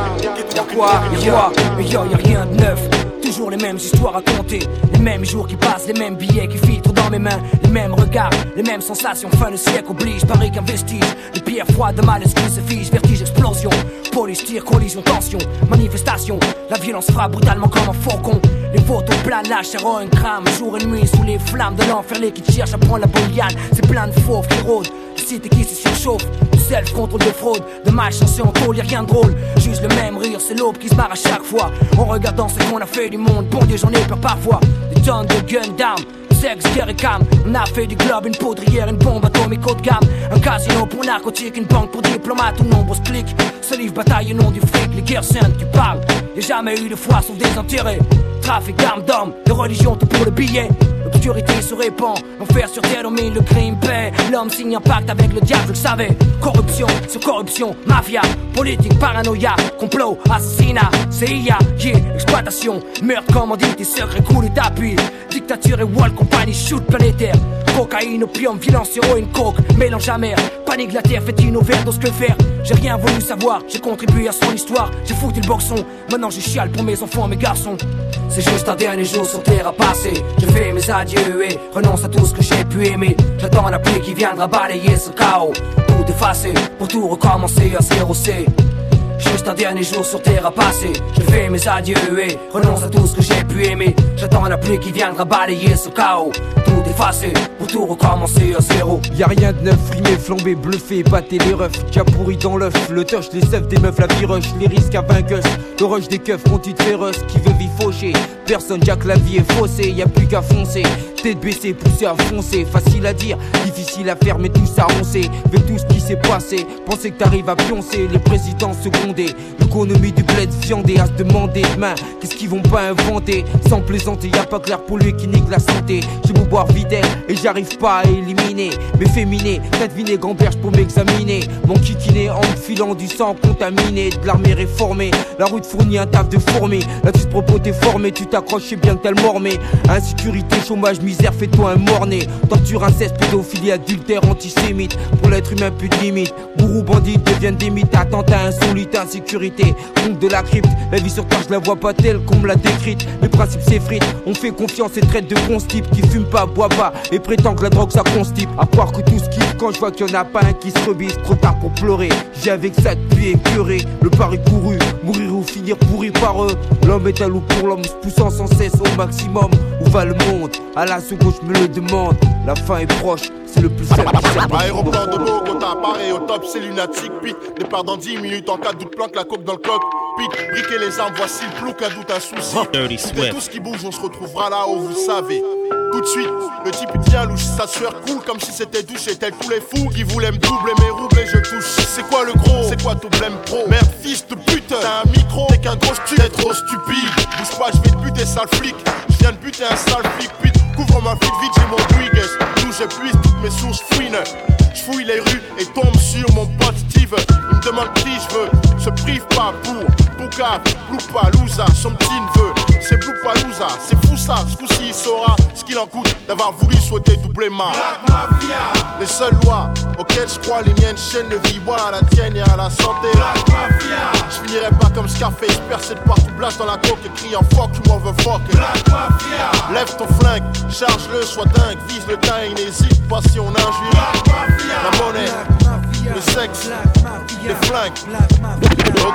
Y'a quoi Y'a mais y'a rien de neuf. Toujours les mêmes histoires à compter, les mêmes jours qui passent, les mêmes billets qui filtrent dans mes mains, les mêmes regards, les mêmes sensations. Fin de siècle oblige, Paris qu'un vestige. Les pierres froides de mal excuse fiche, vertige, explosion. Police, tir, collision, tension, manifestation. La violence frappe brutalement comme un faucon. Les photos planent, la chair crame. Jour et nuit sous les flammes de l'enfer, les qui cherchent à prendre la bouillane. C'est plein de fauves qui rôdent. Cité qui se surchauffe. Du self, contrôle de fraude. De malchance en tôle, rien de drôle. Juste le même rire, c'est l'aube qui se barre à chaque fois. En regardant ce qu'on a fait du monde. Bon Dieu, j'en ai peur parfois. Des tonnes de gun d'armes. Sexe, guerre et cam. On a fait du globe, une poudrière, une bombe atomique haut de gamme. Un casino pour narcotique, une banque pour diplomates ou nombreux clics. Ce livre bataille au nom du fric, les guerres saintes, tu parles. Y'a jamais eu de foi sauf des intérêts. Trafic d'armes d'hommes, de religion, tout pour le billet. L'obscurité se répand, l'enfer sur terre domine le crime paix. L'homme signe un pacte avec le diable, je le savais. Corruption sur corruption, mafia, politique, paranoïa, complot, assassinat, CIA, yeah, exploitation, meurtre, commandite, secret, coup d'appui. Dictature et wall, compagnie, shoot planétaire. Cocaïne, opium, violence, héroïne, coke, mélange amer. Panique la terre, fait une overdose, que faire J'ai rien voulu savoir, j'ai contribué à son histoire. J'ai foutu le boxon, maintenant je chiale pour mes enfants, mes garçons. C'est juste un dernier jour sur terre à passer. Je fais mes adieux et renonce à tout ce que j'ai pu aimer. J'attends la pluie qui viendra balayer ce chaos. Tout effacer pour tout recommencer à zéro C. Juste un dernier jour sur terre à passer. Je fais mes adieux et renonce à tout ce que j'ai pu aimer. J'attends la pluie qui viendra balayer ce chaos. Effacer pour tout recommencer à zéro. Y'a rien de neuf, frimé, flambé, bluffé, batté les refs, déjà pourri dans l'œuf, le touch, les seufs des meufs, la viroche, les risques à vainqueuse, le rush des keufs, montit de féroce, qui veut vie faucher, personne, Jack la vie est faussée, y a plus qu'à foncer, tête baissée, poussée à foncer, facile à dire, difficile à faire, mais tout ça on sait, tout ce qui s'est passé, penser que t'arrives à pioncer, les présidents secondés, l'économie du bled viandé, à se demander demain, qu'est-ce qu'ils vont pas inventer, sans plaisanter, y a pas clair pour lui qui nique la santé, j'ai beau boire et j'arrive pas à éliminer, mes féminés, quatre vinaigres en berge pour m'examiner, mon kikiné en filant du sang contaminé, de l'armée réformée, la route fournit un taf de fourmi, là tu te propos t'es formé, tu t'accroches, c'est bien que t'as le mormé, insécurité, chômage, misère, fais-toi un morné, torture, inceste, pédophilie, adultère, antisémite, pour l'être humain plus de limite, bourreau, bandit deviennent des mythes, attentat, insolite, insécurité, compte de la crypte, la vie sur terre je la vois pas telle qu'on me l'a décrite, les principes s'effritent, on fait confiance et traite de bons types qui fument pas, boit pas, et prétend que la drogue ça constipe, à croire que tout ce kiffe quand je vois qu'il y en a pas un qui se rebise, trop tard pour pleurer, j'ai avec ça depuis écœuré, le pari couru, mourir ou finir pourri par eux, l'homme est à loup pour l'homme, se poussant sans cesse au maximum, où va le monde, à la seconde je me le demande, la fin est proche, c'est le plus simple. Aéroport de Bogota, pareil au top, c'est lunatique. Pic, départ dans 10 minutes en cas de doute, planque la coque dans le coq. Pic, briquer les armes, voici le plouc, un doute, un souci. Tout tout ce qui bouge, on se retrouvera là-haut, vous savez. Tout de suite, le type il tient louche, sa sueur coule comme si c'était douche. Et tel tous les fous qui voulaient me doubler mes roubles et je touche. C'est quoi le gros? C'est quoi ton blême pro? Merde, fils de pute, t'as un micro, t'es qu'un gros stu, t'es trop stupide. Bouge pas, je vais te buter, sale flic. Je viens de buter un sale flic, pute. Couvre ma flic vite, j'ai mon Dwiggles. D'où j'épuise toutes mes sources fouines. Je fouille les rues et tombe sur mon pote Steve. Il me demande qui je veux, se prive pas pour Pouka, Loupalooza, son petit neveu. C'est fou ça. Ce coup-ci, il saura ce qu'il en coûte d'avoir voulu souhaiter doubler ma. Les seules lois auxquelles je crois, les miennes chaînes de vie, voilà la tienne et à la santé. Je finirai pas comme Scarface, percé de partout, blast dans la coque et criant fuck, tu m'en veux fuck. Lève ton flingue, charge-le, sois dingue, vise le et n'hésite pas si on injure. La monnaie, le sexe, les flingues.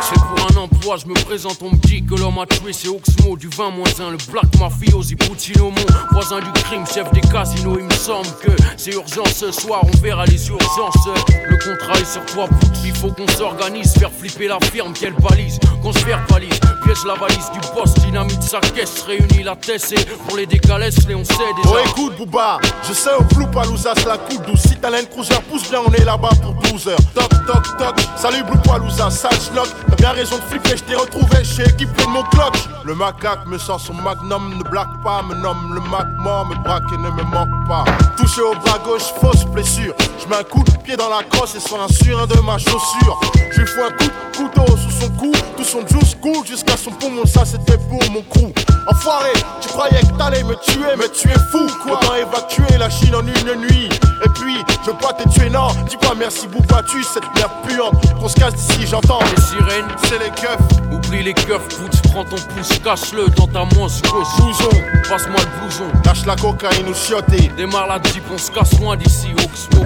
C'est pour un emploi, je me présente, on me dit que l'homme a tué, c'est Oxmo du 20 moins 1, le Black Mafiosi Puccino, mon voisin du crime, chef des casinos. Il me semble que c'est urgent ce soir, on verra les urgences. Le contrat est sur toi, il faut qu'on s'organise, faire flipper la firme, quelle balise, qu'on se faire valise, la valise du boss, dynamite sa caisse, réunit la tête et pour les décalesses, les on sait déjà. Oh écoute Booba, je sais au flou Palouza c'est la coupe douce. Si Land Cruiser pousse bien on est là-bas pour 12 heures. Toc toc toc, salut Blue Palouza, sale schnock. T'as bien raison de flipper, je t'ai retrouvé, suis équipé de mon clock Le macaque me sort son magnum, ne blague pas, me nomme le mac mort, me braque et ne me manque pas. Touché au bras gauche, fausse blessure. Je mets un coup de pied dans la crosse et sur un de ma chaussure. Je lui fous un coup de couteau sous son cou, tout son juice coule jusqu'à son poumon, ça c'était pour mon crew Enfoiré, tu croyais que t'allais me tuer, mais tu es fou quoi Autant évacuer la Chine en une nuit? Et puis, Je veux pas te tuer, non. Dis pas merci, tu cette merde puante. Qu'on se casse d'ici, j'entends. Les sirènes, c'est les keufs. Oublie les keufs, putz, prends ton pouce, cache-le dans ta manche gauche. Blouson, passe-moi le blouson. Lâche la cocaïne ou chioté. Démarre la jeep, on se casse loin d'ici, Oxmo,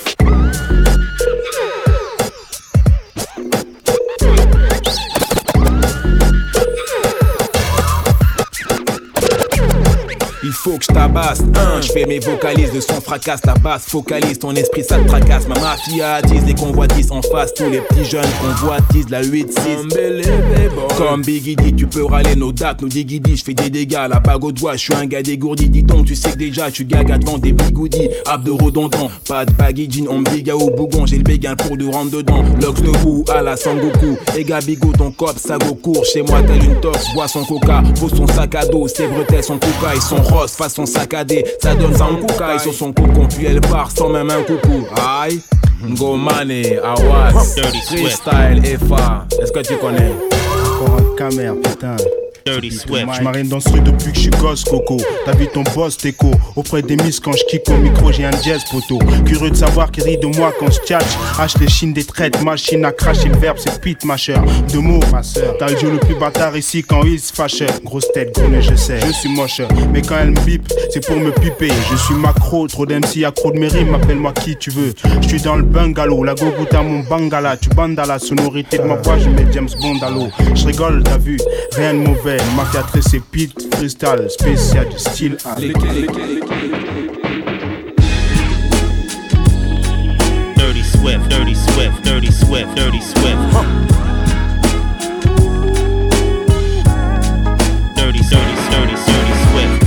Faut que je tabasse, un, je fais mes vocalises, le son fracasse, la basse. Focalise, ton esprit ça te tracasse, ma mafia attise les convoitises en face, tous les petits jeunes convoitisent la 8-6 Comme Biggie dit, tu peux râler nos dates, nos digidis, je fais des dégâts, la bague au doigt, je suis un gars dégourdi, dis donc, tu sais que déjà, suis gaga devant des bigoudis, abdos redondants, pas de baggy on biga au bougon, j'ai le béguin pour de rentrer dedans, Lox debout, à la Sangoku, et Gabigo, ton cop, ça go court, chez moi t'as une tox, bois son coca, pose son sac à dos, ses bretelles, son coca, ils sont façon saccadée, ça donne ça en sur son cocon, puis elle part sans même un coucou. Aïe, Go Money, Awas, Freestyle, FA, est-ce que tu connais? Encore un camère, putain. Dirty Swift. Je m'arrête dans ce truc depuis que je suis gosse, Coco. T'as vu ton boss, Teco. Auprès des miss, quand je kick au micro, j'ai un jazz, poteau. Curieux de savoir qui rit de moi quand je tchatch. Hache les chines des traites, machine à cracher le verbe, c'est pit, ma chère. Deux mots, ma soeur. T'as le jeu le plus bâtard ici quand il se fâche. Grosse tête, gros nez, je sais. Je suis moche, mais quand elle me bip, c'est pour me piper. Je suis macro, trop d'MC, accro de mes rimes, appelle-moi qui tu veux. Je suis dans le bungalow, la à mon bangala. Tu bandes à la sonorité de ma voix, je mets James Bond à l'eau. Je rigole, t'as vu, rien de mauvais. Mafia c'est pit, freestyle, spécial du style. A. Dirty Swift, Dirty Swift, Dirty Swift, Dirty Swift. Dirty, dirty, dirty, dirty Swift.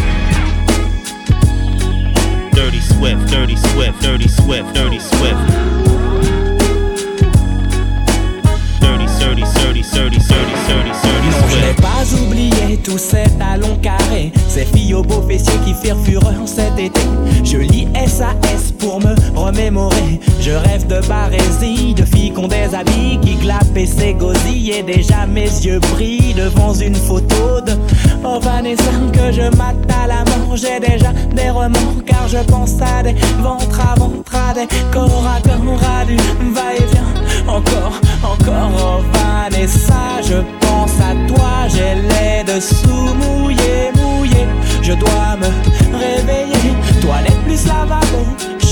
Dirty Swift, Dirty Swift, Dirty Swift, Dirty Swift. Dirty, dirty, dirty, dirty, dirty, dirty, dirty tous ces talons carrés, ces filles aux beaux fessiers qui firent fureur cet été. Je lis SAS pour me remémorer. Je rêve de barésie, de filles qui ont des habits qui glapent et s'égosillent. Et déjà mes yeux brillent devant une photo de Oh Vanessa que je mate à la mort. J'ai déjà des remords car je pense à des ventres à ventre, à des corps à corps, à du va-et-vient. Encore, encore, oh Vanessa, je pense à toi, j'ai les dessous mouillés, mouillés. Je dois me réveiller, toilette plus lavabo,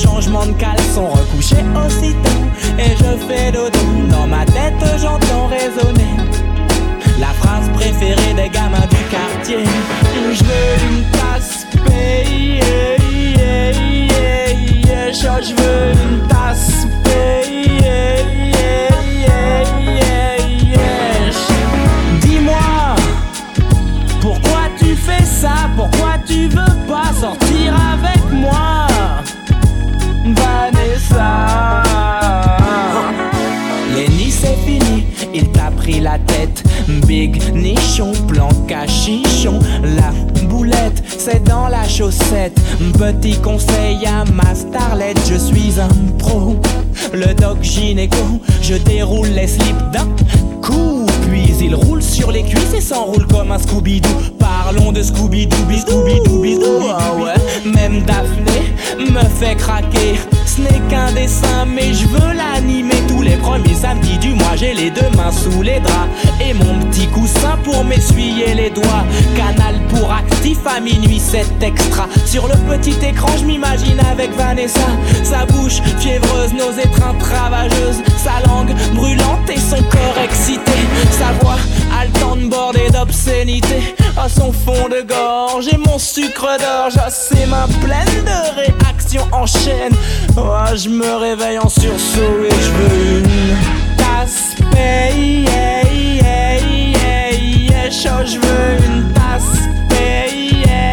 changement de caleçon, recouché aussitôt. Et je fais dodo, dans ma tête j'entends résonner. La phrase préférée des gamins du quartier Je veux une tasse payée Je veux une tasse Big nichon, plan cachichon. La boulette, c'est dans la chaussette. Petit conseil à ma starlette Je suis un pro. Le doc gynéco Je déroule les slips d'un coup. Puis il roule sur les cuisses et s'enroule comme un Scooby-Doo. Parlons de Scooby-Doo, Scooby-Doo, Scooby-Doo. Ah même Daphné me fait craquer Ce n'est qu'un dessin mais je veux l'animer. Tous les premiers samedis du mois J'ai les deux mains sous les draps. Et mon petit coussin pour m'essuyer les doigts. Canal pour actif à minuit c'est extra. Sur le petit écran je m'imagine avec Vanessa. Sa bouche fiévreuse, nos étreintes ravageuses. Sa langue brûlante et son corps excité. Sa voix haletante bordée d'obscénité. À son fond de gorge et mon sucre d'orge. À ses mains pleines de réactions en chaîne. Oh, je me réveille en sursaut et je veux une tasse. Payée Oh, je veux une tasse. Payée